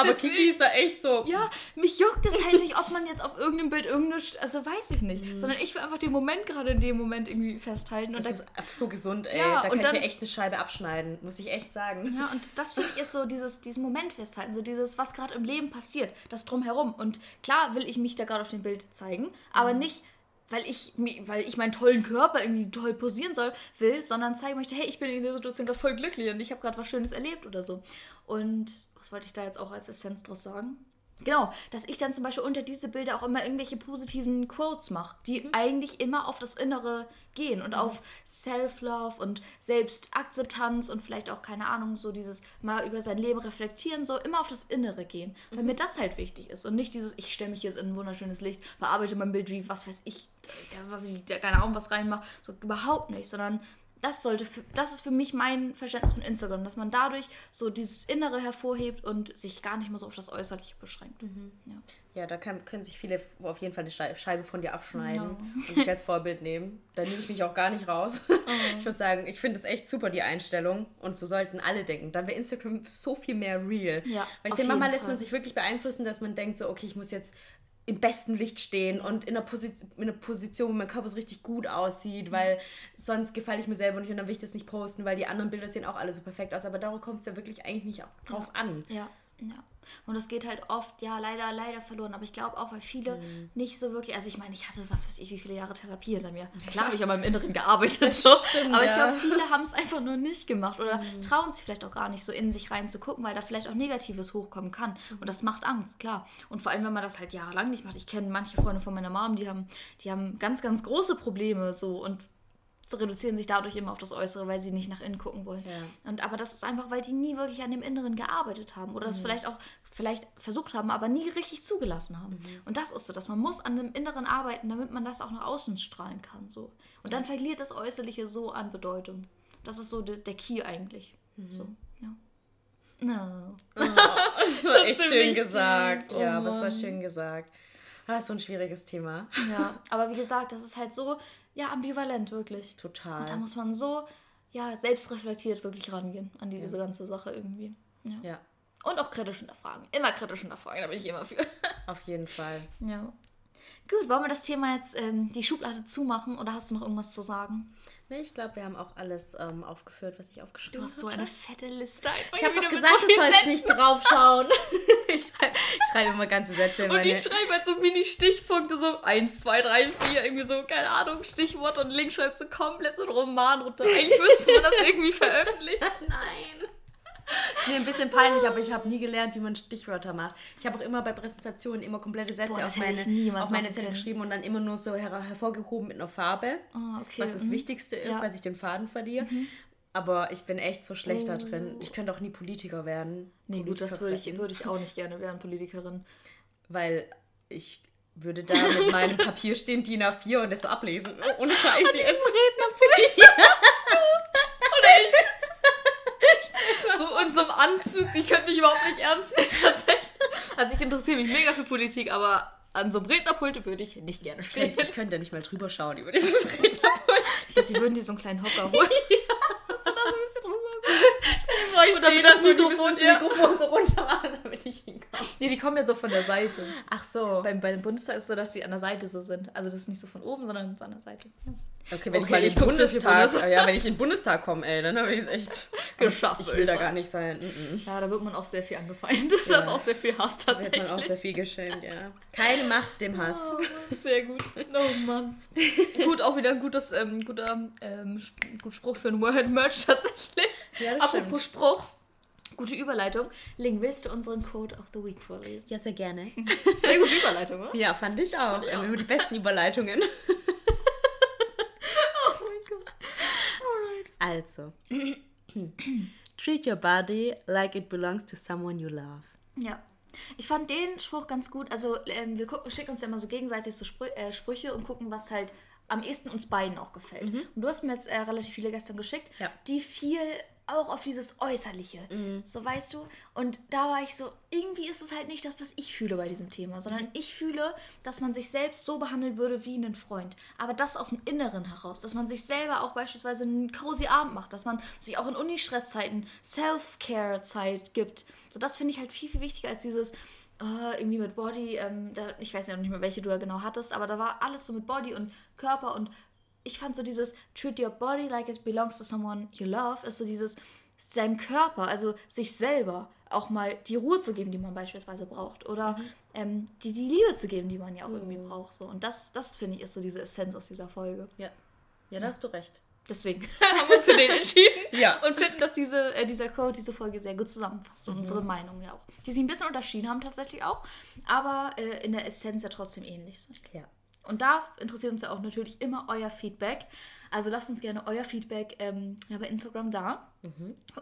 Aber Kiki ist da echt so. Ja, mich juckt es halt nicht, ob man jetzt auf irgendeinem Bild irgendeine, also weiß ich nicht, Mhm. sondern ich will einfach den Moment gerade in dem Moment irgendwie festhalten. Und Das da, ist so gesund, ey. Ja, da kann ich dann- mir echt eine Scheibe abschneiden, muss ich echt sagen. ja, und das finde ich ist so dieses, diesen Moment festhalten, so dieses, was gerade im Leben passiert, das drumherum. Und klar will ich mich da gerade auf dem Bild zeigen, aber nicht, weil ich, weil ich meinen tollen Körper irgendwie toll posieren soll, will, sondern zeigen möchte, hey, ich bin in der Situation gerade voll glücklich und ich habe gerade was Schönes erlebt oder so. Und was wollte ich da jetzt auch als Essenz draus sagen? Genau, dass ich dann zum Beispiel unter diese Bilder auch immer irgendwelche positiven Quotes mache, die eigentlich immer auf das Innere gehen und auf Self-Love und Selbstakzeptanz und vielleicht auch, keine Ahnung, so dieses mal über sein Leben reflektieren, so immer auf das Innere gehen. Weil mir das halt wichtig ist und nicht dieses, ich stelle mich jetzt in ein wunderschönes Licht, bearbeite mein Bild wie, was weiß ich, äh, was ich, keine Ahnung, was reinmache, so überhaupt nicht, sondern das sollte, für, das ist für mich mein Verständnis von Instagram, dass man dadurch so dieses Innere hervorhebt und sich gar nicht mehr so auf das Äußerliche beschränkt. Ja. Ja, da kann, können sich viele auf jeden Fall eine Schei- Scheibe von dir abschneiden Ja. und dich als Vorbild nehmen. Da nehme ich mich auch gar nicht raus. Ich muss sagen, ich finde es echt super, die Einstellung. Und so sollten alle denken. Dann wäre Instagram so viel mehr real. Ja, Weil ich finde, manchmal lässt man sich wirklich beeinflussen, dass man denkt so, okay, ich muss jetzt im besten Licht stehen und in einer, Posi in einer Position, wo mein Körper so richtig gut aussieht, weil sonst gefalle ich mir selber nicht und dann will ich das nicht posten, weil die anderen Bilder sehen auch alle so perfekt aus. Aber darauf kommt es ja wirklich eigentlich nicht drauf an. Ja, ja. Und das geht halt oft, ja, leider, leider verloren. Aber ich glaube auch, weil viele Mhm. nicht so wirklich, also ich meine, ich hatte, was weiß ich, wie viele Jahre Therapie hinter mir. Klar habe ich an meinem Inneren gearbeitet, so. stimmt, aber ich. Mhm. glaube, viele haben es einfach nur nicht gemacht oder trauen sich vielleicht auch gar nicht so in sich rein zu gucken, weil da vielleicht auch Negatives hochkommen kann. Mhm. Und das macht Angst, klar. Und vor allem, wenn man das halt jahrelang nicht macht. Ich kenne manche Freunde von meiner Mom, die haben, die haben ganz, ganz große Probleme so und reduzieren sich dadurch immer auf das Äußere, weil sie nicht nach innen gucken wollen. Ja. Und aber das ist einfach, weil die nie wirklich an dem Inneren gearbeitet haben oder das vielleicht auch vielleicht versucht haben, aber nie richtig zugelassen haben. Und das ist so, dass man muss an dem Inneren arbeiten, damit man das auch nach außen strahlen kann. So. Und dann verliert das Äußerliche so an Bedeutung. Das ist so der, der Key eigentlich. So, ja. No. Das war echt schön gesagt. Oh ja, aber es war schön gesagt. Ah, ist so ein schwieriges Thema. Ja, aber wie gesagt, das ist halt so, ja, ambivalent, wirklich. Total. Und da muss man so, ja, selbstreflektiert wirklich rangehen an diese ganze Sache irgendwie. Ja. Ja, Und auch kritisch hinterfragen. Immer kritisch hinterfragen, da bin ich immer für. auf jeden Fall. Ja. Gut, wollen wir das Thema jetzt ähm, die Schublade zumachen oder hast du noch irgendwas zu sagen? Nee, ich glaube, wir haben auch alles ähm, aufgeführt, was ich aufgeschrieben Du habe. hast so eine fette Liste. Ich habe doch gesagt, du sollst nicht draufschauen. ich schreibe schreib immer ganze Sätze in Und ich schreibe halt so Mini-Stichpunkte, so 1, 2, 3, 4, irgendwie so, keine Ahnung, Stichwort und links schreibst du komplett so einen Roman runter. Eigentlich müsste man das irgendwie veröffentlichen. Nein. Ist mir ein bisschen peinlich, aber ich habe nie gelernt, wie man Stichwörter macht. Ich habe auch immer bei Präsentationen immer komplette Sätze Boah, auf meine, auf meine Zettel geschrieben und dann immer nur so her hervorgehoben mit einer Farbe, Ah, okay. was das mhm. Wichtigste ist, Ja. weil ich den Faden verliere. Aber ich bin echt so schlecht da drin. Ich könnte auch nie Politiker werden. Nee, gut, das würde ich, würde ich auch nicht gerne werden, Politikerin. Weil ich würde da mit meinem Papier stehen, DIN A4 und das so ablesen. Oh, Ohne Scheiß jetzt. So in so einem Anzug, die könnte mich überhaupt nicht ernst nehmen, tatsächlich. Also ich interessiere mich mega für Politik, aber an so einem Rednerpult würde ich nicht gerne stehen. Ich könnte nicht mal drüber schauen über dieses Rednerpult. Ich glaube, die würden dir so einen kleinen Hocker holen. Hast du da so ein bisschen drüber? Ich Und damit das Mikrofon- das ja. Mikrofon so runter machen, damit ich hinkomme. Nee, die kommen ja so von der Seite. Ach so. Beim, beim Bundestag ist es so, dass die an der Seite so sind. Also das ist nicht so von oben, sondern so an der Seite. Ja. Okay, wenn Okay, ich mal ich Bundestag, Bundes- ja, wenn ich in den Bundestag komme, ey, dann habe ich es echt Geschafft, Ich will ich da gar nicht sein. Mhm. Ja, da wird man auch sehr viel angefeindet. Da ist auch sehr viel Hass Da wird man tatsächlich. auch sehr viel geschämt, ja. Keine Macht dem Hass. Oh, sehr gut. Oh Mann. gut, auch wieder ein gutes, ähm, guter ähm, Spruch für ein World Merch tatsächlich. Ja, das Apropos Spruch. Gute Überleitung. Ling, willst du unseren Code of the Week vorlesen? Ja, sehr gerne. Sehr gute Überleitung, oder? Ja, fand ich auch. ich auch. Immer die besten Überleitungen. Oh mein Gott. Alright. Also. Treat your body like it belongs to someone you love. Ja. Ich fand den Spruch ganz gut. Also, ähm, wir gucken, schicken uns ja immer so gegenseitig so Sprü äh, Sprüche und gucken, was halt am ehesten uns beiden auch gefällt. Und du hast mir jetzt äh, relativ viele gestern geschickt, Ja. die viel auch auf dieses Äußerliche. So weißt du? Und da war ich so, irgendwie ist es halt nicht das, was ich fühle bei diesem Thema, sondern ich fühle, dass man sich selbst so behandeln würde wie einen Freund. Aber das aus dem Inneren heraus, dass man sich selber auch beispielsweise einen cozy Abend macht, dass man sich auch in Uni-Stresszeiten Self-Care-Zeit gibt. So, das finde ich halt viel, viel wichtiger als dieses, äh, irgendwie mit Body, ähm, da, ich weiß ja noch nicht mehr, welche du da genau hattest, aber da war alles so mit Body und Körper und ich fand so dieses treat your body like it belongs to someone you love, ist so dieses seinem Körper, also sich selber auch mal die Ruhe zu geben, die man beispielsweise braucht oder ähm, die, die Liebe zu geben, die man ja auch irgendwie braucht. So. Und das, das finde ich ist so diese Essenz aus dieser Folge. Ja. Ja, da hast du recht. Deswegen haben wir uns für den entschieden Ja. und finden, dass diese, äh, dieser Code diese Folge sehr gut zusammenfasst und unsere Meinung ja auch. Die sich ein bisschen unterschieden haben tatsächlich auch, aber äh, in der Essenz ja trotzdem ähnlich sind. Ja. Und da interessiert uns ja auch natürlich immer euer Feedback. Also lasst uns gerne euer Feedback ähm, ja, bei Instagram da.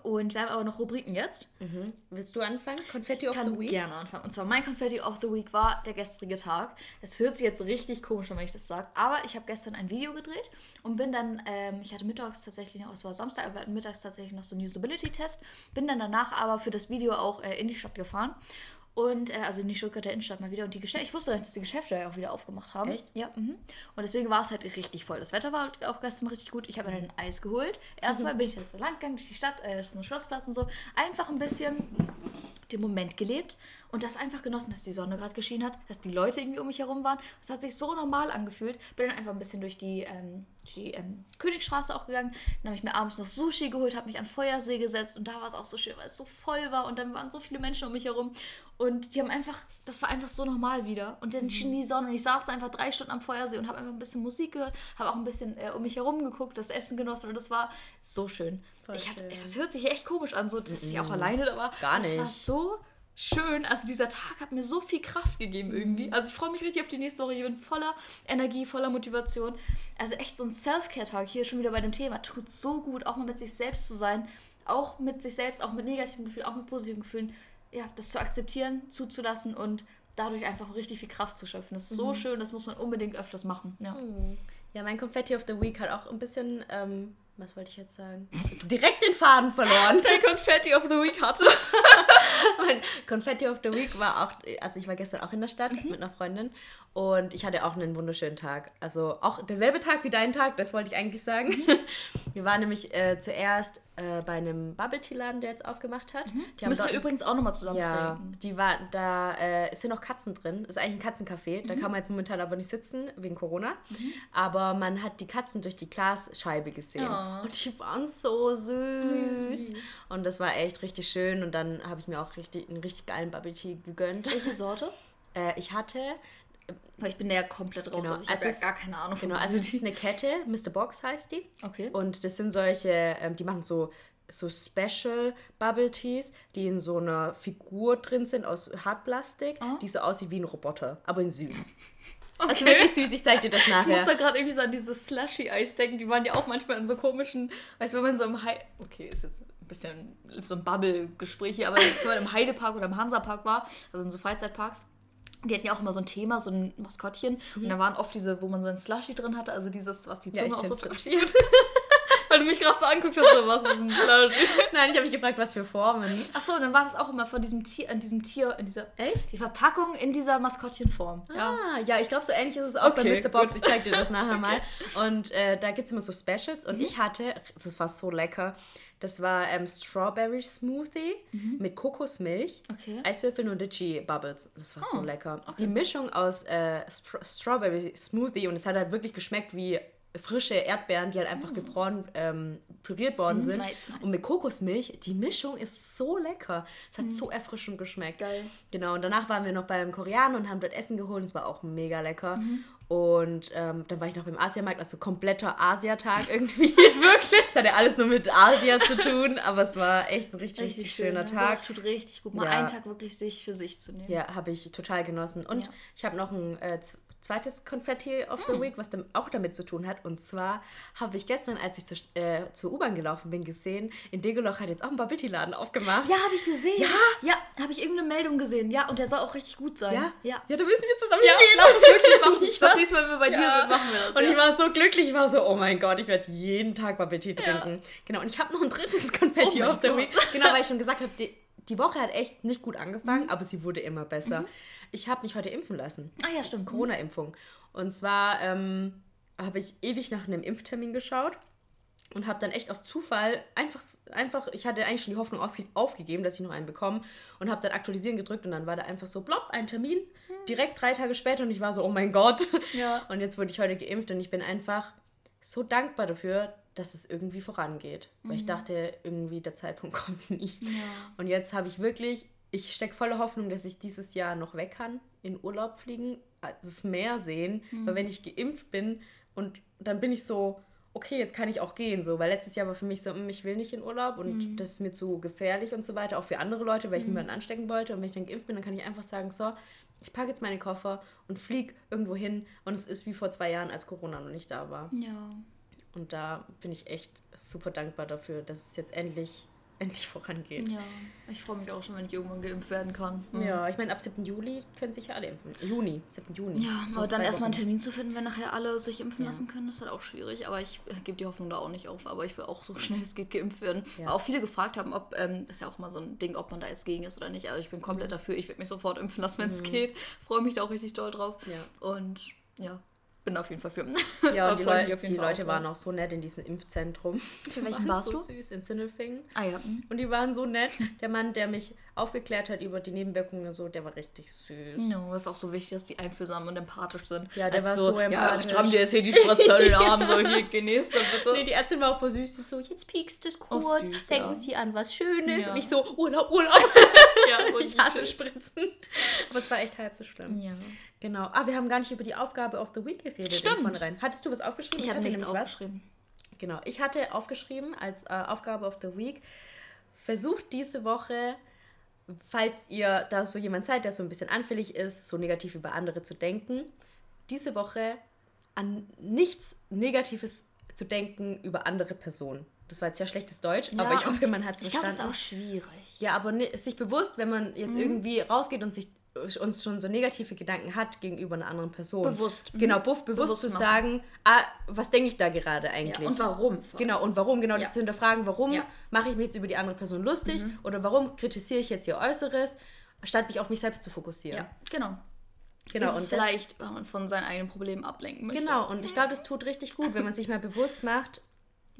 Und wir haben aber noch Rubriken jetzt. Mhm. Willst du anfangen? Confetti of kann the Week? gerne anfangen. Und zwar mein Confetti of the Week war der gestrige Tag. Es hört sich jetzt richtig komisch an, wenn ich das sage. Aber ich habe gestern ein Video gedreht und bin dann, ähm, ich hatte mittags tatsächlich noch, es war Samstag, aber mittags tatsächlich noch so einen Usability-Test. Bin dann danach aber für das Video auch äh, in die Stadt gefahren. Und, äh, also in die Stuttgarter Innenstadt mal wieder. Und die Geschäfte, ich wusste nicht, dass die Geschäfte ja auch wieder aufgemacht haben. Echt? Ja. Mhm. Und deswegen war es halt richtig voll. Das Wetter war halt auch gestern richtig gut. Ich habe mir dann ein Eis geholt. Erstmal bin ich jetzt so lang gegangen durch die Stadt, äh, zum Schlossplatz und so. Einfach ein bisschen den Moment gelebt und das einfach genossen, dass die Sonne gerade geschienen hat, dass die Leute irgendwie um mich herum waren. Das hat sich so normal angefühlt. Bin dann einfach ein bisschen durch die, ähm, die ähm, Königstraße auch gegangen. Dann habe ich mir abends noch Sushi geholt, habe mich an den Feuersee gesetzt und da war es auch so schön, weil es so voll war und dann waren so viele Menschen um mich herum und die haben einfach, das war einfach so normal wieder. Und dann schien die Sonne und ich saß da einfach drei Stunden am Feuersee und habe einfach ein bisschen Musik gehört, habe auch ein bisschen äh, um mich herum geguckt, das Essen genossen und das war so schön. Voll ich hab, schön. Das hört sich echt komisch an, so dass ich auch alleine war. Gar Das war nicht. so schön. Also dieser Tag hat mir so viel Kraft gegeben Mhm. irgendwie. Also ich freue mich richtig auf die nächste Woche. Ich bin voller Energie, voller Motivation. Also echt so ein Self-Care-Tag hier schon wieder bei dem Thema. Tut so gut, auch mal mit sich selbst zu sein. Auch mit sich selbst, auch mit negativen Gefühlen, auch mit positiven Gefühlen. Ja, das zu akzeptieren, zuzulassen und dadurch einfach richtig viel Kraft zu schöpfen. Das ist Mhm. so schön, das muss man unbedingt öfters machen. Ja. Ja, mein Confetti of the Week hat auch ein bisschen, ähm, was wollte ich jetzt sagen? Direkt den Faden verloren. Der Confetti of the Week hatte. mein Confetti of the Week war auch, also ich war gestern auch in der Stadt Mhm. mit einer Freundin Und ich hatte auch einen wunderschönen Tag. Also auch derselbe Tag wie dein Tag, das wollte ich eigentlich sagen. Mhm. Wir waren nämlich äh, zuerst äh, bei einem Bubble Tea Laden, der jetzt aufgemacht hat. Die haben Müssen wir dort- übrigens auch nochmal zusammen ja, trinken. die war, da äh, sind noch Katzen drin. Das ist eigentlich ein Katzencafé. Mhm. Da kann man jetzt momentan aber nicht sitzen, wegen Corona. Aber man hat die Katzen durch die Glasscheibe gesehen. Oh. Und die waren so süß. Und das war echt richtig schön. Und dann habe ich mir auch richtig, einen richtig geilen Bubble Tea gegönnt. Welche Sorte? Äh, ich hatte, Weil ich bin da ja komplett raus. Genau, Also ich also habe ja gar keine Ahnung von genau, also es ist eine Kette, Mr. Box heißt die. Okay. Und das sind solche, ähm, die machen so, so Special Bubble Teas, die in so einer Figur drin sind aus Hartplastik, Ah. die so aussieht wie ein Roboter, aber in süß. Okay. Also wirklich süß, ich zeig dir das Ich muss nachher. da gerade irgendwie so an diese Slushy-Eis denken. Die waren ja auch manchmal in so komischen, weißt du, wenn man so im Heide... Okay, ist jetzt ein bisschen so ein Bubble-Gespräch hier, aber wenn man im Heidepark oder im Hansapark war, also in so Freizeitparks, die hatten ja auch immer so ein Thema, so ein Maskottchen. Und da waren oft diese, wo man so ein Slushy drin hatte, also dieses, was die Ja, Zunge ich auch so flaschiert. Weil du mich gerade so anguckst, so, was ist ein Slushy? Nein, ich habe mich gefragt, was für Formen. Achso, dann war das auch immer von diesem Tier, in diesem Tier, in dieser... Echt? Die Verpackung in dieser Maskottchenform. Ja. Ah, ja, ich glaube, so ähnlich ist es auch Okay, bei Mr. Bobs. Ich zeig dir das nachher mal. Und äh, da gibt es immer so Specials. Und ich hatte, das war so lecker, das war ähm, Strawberry Smoothie mit Kokosmilch, Okay. Eiswürfeln und Litchi Bubbles. Das war so Oh, lecker. okay. Die Mischung aus äh, Str Strawberry Smoothie und es hat halt wirklich geschmeckt wie frische Erdbeeren, die halt einfach gefroren ähm, püriert worden sind. Mm, nice, nice. Und mit Kokosmilch, die Mischung ist so lecker. Es hat so erfrischend geschmeckt. Mm. Geil. Genau, und danach waren wir noch beim Koreaner und haben dort Essen geholt. Es war auch mega lecker. Mhm. Und ähm, dann war ich noch beim Asiamarkt, also kompletter Asiatag irgendwie. Wirklich. Es hatte alles nur mit Asia zu tun, aber es war echt ein richtig, richtig, schöner ne? Tag. Sowas tut richtig gut, mal Ja. einen Tag wirklich sich für sich zu nehmen. Ja, habe ich total genossen. Und Ja. ich habe noch ein äh, zweites Konfetti of the Week, was auch damit zu tun hat. Und zwar habe ich gestern, als ich zur, äh, zur U-Bahn gelaufen bin, gesehen, in Degeloch hat jetzt auch ein Bubble-Tea-Laden aufgemacht. Ja, habe ich gesehen. Ja? Ja, habe ich irgendeine Meldung gesehen. Ja, und der soll auch richtig gut sein. Ja? Ja. Ja, da müssen wir zusammen Ja, hingehen. lass es wirklich machen. Ich Das war- nächste Mal, wenn wir bei dir Ja. sind, machen wir das. Und ja. ich war so glücklich, ich war so, oh mein Gott, ich werde jeden Tag Bubble Tea trinken. Genau, und ich habe noch ein drittes Konfetti Oh of the. Week. Genau, weil ich schon gesagt habe, die, Woche hat echt nicht gut angefangen, Mhm. aber sie wurde immer besser. Ich habe mich heute impfen lassen. ah ja, stimmt. Corona-Impfung. Und zwar ähm, habe ich ewig nach einem Impftermin geschaut und habe dann echt aus Zufall einfach, einfach, ich hatte eigentlich schon die Hoffnung aufgegeben, dass ich noch einen bekomme und habe dann aktualisieren gedrückt und dann war da einfach so, plopp, ein Termin, direkt drei Tage später und ich war so, oh mein Gott. Ja. Und jetzt wurde ich heute geimpft und ich bin einfach so dankbar dafür, dass es irgendwie vorangeht. Weil ich dachte, irgendwie der Zeitpunkt kommt nie. Und jetzt habe ich wirklich, ich stecke voller Hoffnung, dass ich dieses Jahr noch weg kann, in Urlaub fliegen, das Meer sehen. Weil wenn ich geimpft bin und dann bin ich so, okay, jetzt kann ich auch gehen, so. Weil letztes Jahr war für mich so, hm, ich will nicht in Urlaub und das ist mir zu gefährlich und so weiter, auch für andere Leute, weil ich niemanden anstecken wollte. Und wenn ich dann geimpft bin, dann kann ich einfach sagen, so, ich packe jetzt meine Koffer und fliege irgendwo hin und es ist wie vor zwei Jahren, als Corona noch nicht da war. Ja. Und da bin ich echt super dankbar dafür, dass es jetzt endlich, endlich vorangeht. Ja. Ich freue mich auch schon, wenn ich irgendwann geimpft werden kann. Ja, ich meine, ab 7. Juli können sich ja alle impfen. Juni, 7. Juni. Ja, So aber dann erstmal einen. Termin zu finden, wenn nachher alle sich impfen Ja. lassen können, ist halt auch schwierig. Aber ich äh, gebe die Hoffnung da auch nicht auf. Aber ich will auch so schnell es geht geimpft werden. Ja. Weil auch viele gefragt haben, ob, ähm, ist ja auch mal so ein Ding, ob man da jetzt gegen ist oder nicht. Also ich bin Mhm. komplett dafür. Ich werde mich sofort impfen lassen, wenn es geht. Freue mich da auch richtig doll drauf. Ja. Und ja, bin auf jeden Fall für. Ja, und die, Leu auf jeden die Fall Leute auch waren auch so nett in diesem Impfzentrum. Für welchen waren warst so du? süß in Sindelfingen. Ah ja. Und die waren so nett. Der Mann, der mich aufgeklärt hat über die Nebenwirkungen, so, der war richtig süß. No, ist auch so wichtig, dass die einfühlsam und empathisch sind. Ja, der war so Ja, empathisch. ich haben dir jetzt hier die Spritze in den Arm, so hier genießt das bitte. Nee, die Ärztin war auch voll süß. Die so, jetzt piekst es kurz. Oh, süß, denken ja. Sie an was Schönes. Ja. Und ich so, Urlaub, Urlaub. ja, und ich hasse Spritzen. Aber es war echt halb so schlimm. Ja. Genau. Ah, wir haben gar nicht über die Aufgabe of the Week geredet. Stimmt. Von rein. Hattest du was aufgeschrieben? Ich habe hatte nichts nämlich was. aufgeschrieben. Genau. Ich hatte aufgeschrieben als äh, Aufgabe of the Week, versucht diese Woche, falls ihr da so jemand seid, der so ein bisschen anfällig ist, so negativ über andere zu denken, diese Woche an nichts Negatives zu denken über andere Personen. Das war jetzt ja schlechtes Deutsch, aber ich hoffe, man hat es Ich glaube, verstanden. das ist auch schwierig. Ja, aber ne, sich bewusst, wenn man jetzt Mhm. irgendwie rausgeht und sich uns schon so negative Gedanken hat gegenüber einer anderen Person. Bewusst. Mhm. Genau, buff, bewusst, Bewusst zu machen. sagen, ah, was denke ich da gerade eigentlich? Ja, und warum? Genau, und warum? Genau, Ja. das zu hinterfragen, warum Ja. Mhm. mache ich mich jetzt über die andere Person lustig oder warum kritisiere ich jetzt ihr Äußeres, statt mich auf mich selbst zu fokussieren. Ja, genau. Genau, und vielleicht, weil man von seinen eigenen Problemen ablenken möchte. Genau, und ich glaube, das tut richtig gut, wenn man sich mal bewusst macht,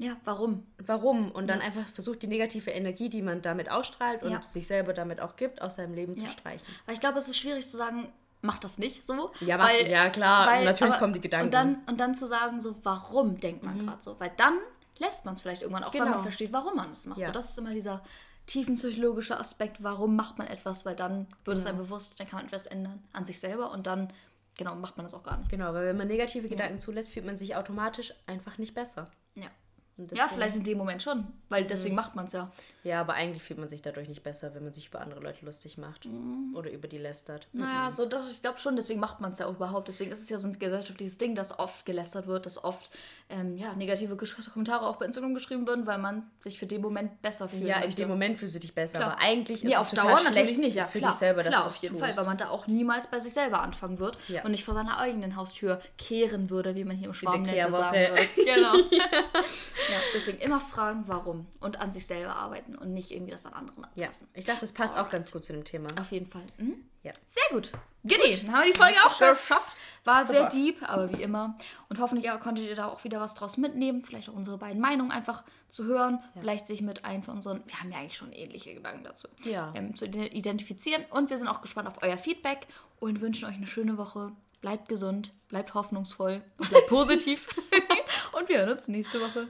Ja, warum? warum und dann einfach versucht, die negative Energie, die man damit ausstrahlt und Ja. sich selber damit auch gibt, aus seinem Leben zu Ja. streichen. Weil ich glaube, es ist schwierig zu sagen, mach das nicht so. Ja, mach- ja, klar, natürlich kommen die Gedanken. Mhm. Und dann, und dann zu sagen, so, warum denkt man gerade so? Weil dann lässt man es vielleicht irgendwann, auch wenn Genau. man versteht, warum man es macht. Ja. So, das ist immer dieser tiefenpsychologische Aspekt, warum macht man etwas, weil dann wird es einem Genau. bewusst, dann kann man etwas ändern an sich selber und dann, genau, macht man das auch gar nicht. Genau, weil wenn man negative Gedanken zulässt, fühlt man sich automatisch einfach nicht besser. Ja. Ja, vielleicht in dem Moment schon, weil Mhm. deswegen macht man es ja. Ja, aber eigentlich fühlt man sich dadurch nicht besser, wenn man sich über andere Leute lustig macht oder über die lästert. Naja, so das, ich glaube schon, deswegen macht man es ja auch überhaupt. Deswegen ist es ja so ein gesellschaftliches Ding, dass oft gelästert wird, dass oft ähm, ja, negative Kommentare auch bei Instagram geschrieben werden, weil man sich für den Moment besser fühlt. Ja, in dem Moment fühlst du dich besser, Klar. aber eigentlich ist Nee, es auf Dauer natürlich nicht, ja. für klar, dich selber, dass klar, auf jeden tust. Fall, weil man da auch niemals bei sich selber anfangen wird Ja. und nicht vor seiner eigenen Haustür kehren würde, wie man hier im Schwarmländle sagen würde. Genau. ja, deswegen immer fragen, warum und an sich selber arbeiten und nicht irgendwie das an anderen Ja, ablassen. ich dachte, das passt auch ganz gut zu dem Thema. Auf jeden Fall. Mhm. Ja. Sehr gut. Giddy, dann haben wir die Folge auch geschafft. War sehr Super. deep, aber wie immer. Und hoffentlich konntet ihr da auch wieder was draus mitnehmen. Vielleicht auch unsere beiden Meinungen einfach zu hören. Vielleicht sich mit einem von unseren, wir haben ja eigentlich schon ähnliche Gedanken dazu, Ja. ähm, zu ide- identifizieren. Und wir sind auch gespannt auf euer Feedback und wünschen euch eine schöne Woche. Bleibt gesund, bleibt hoffnungsvoll und bleibt positiv. und wir hören uns nächste Woche.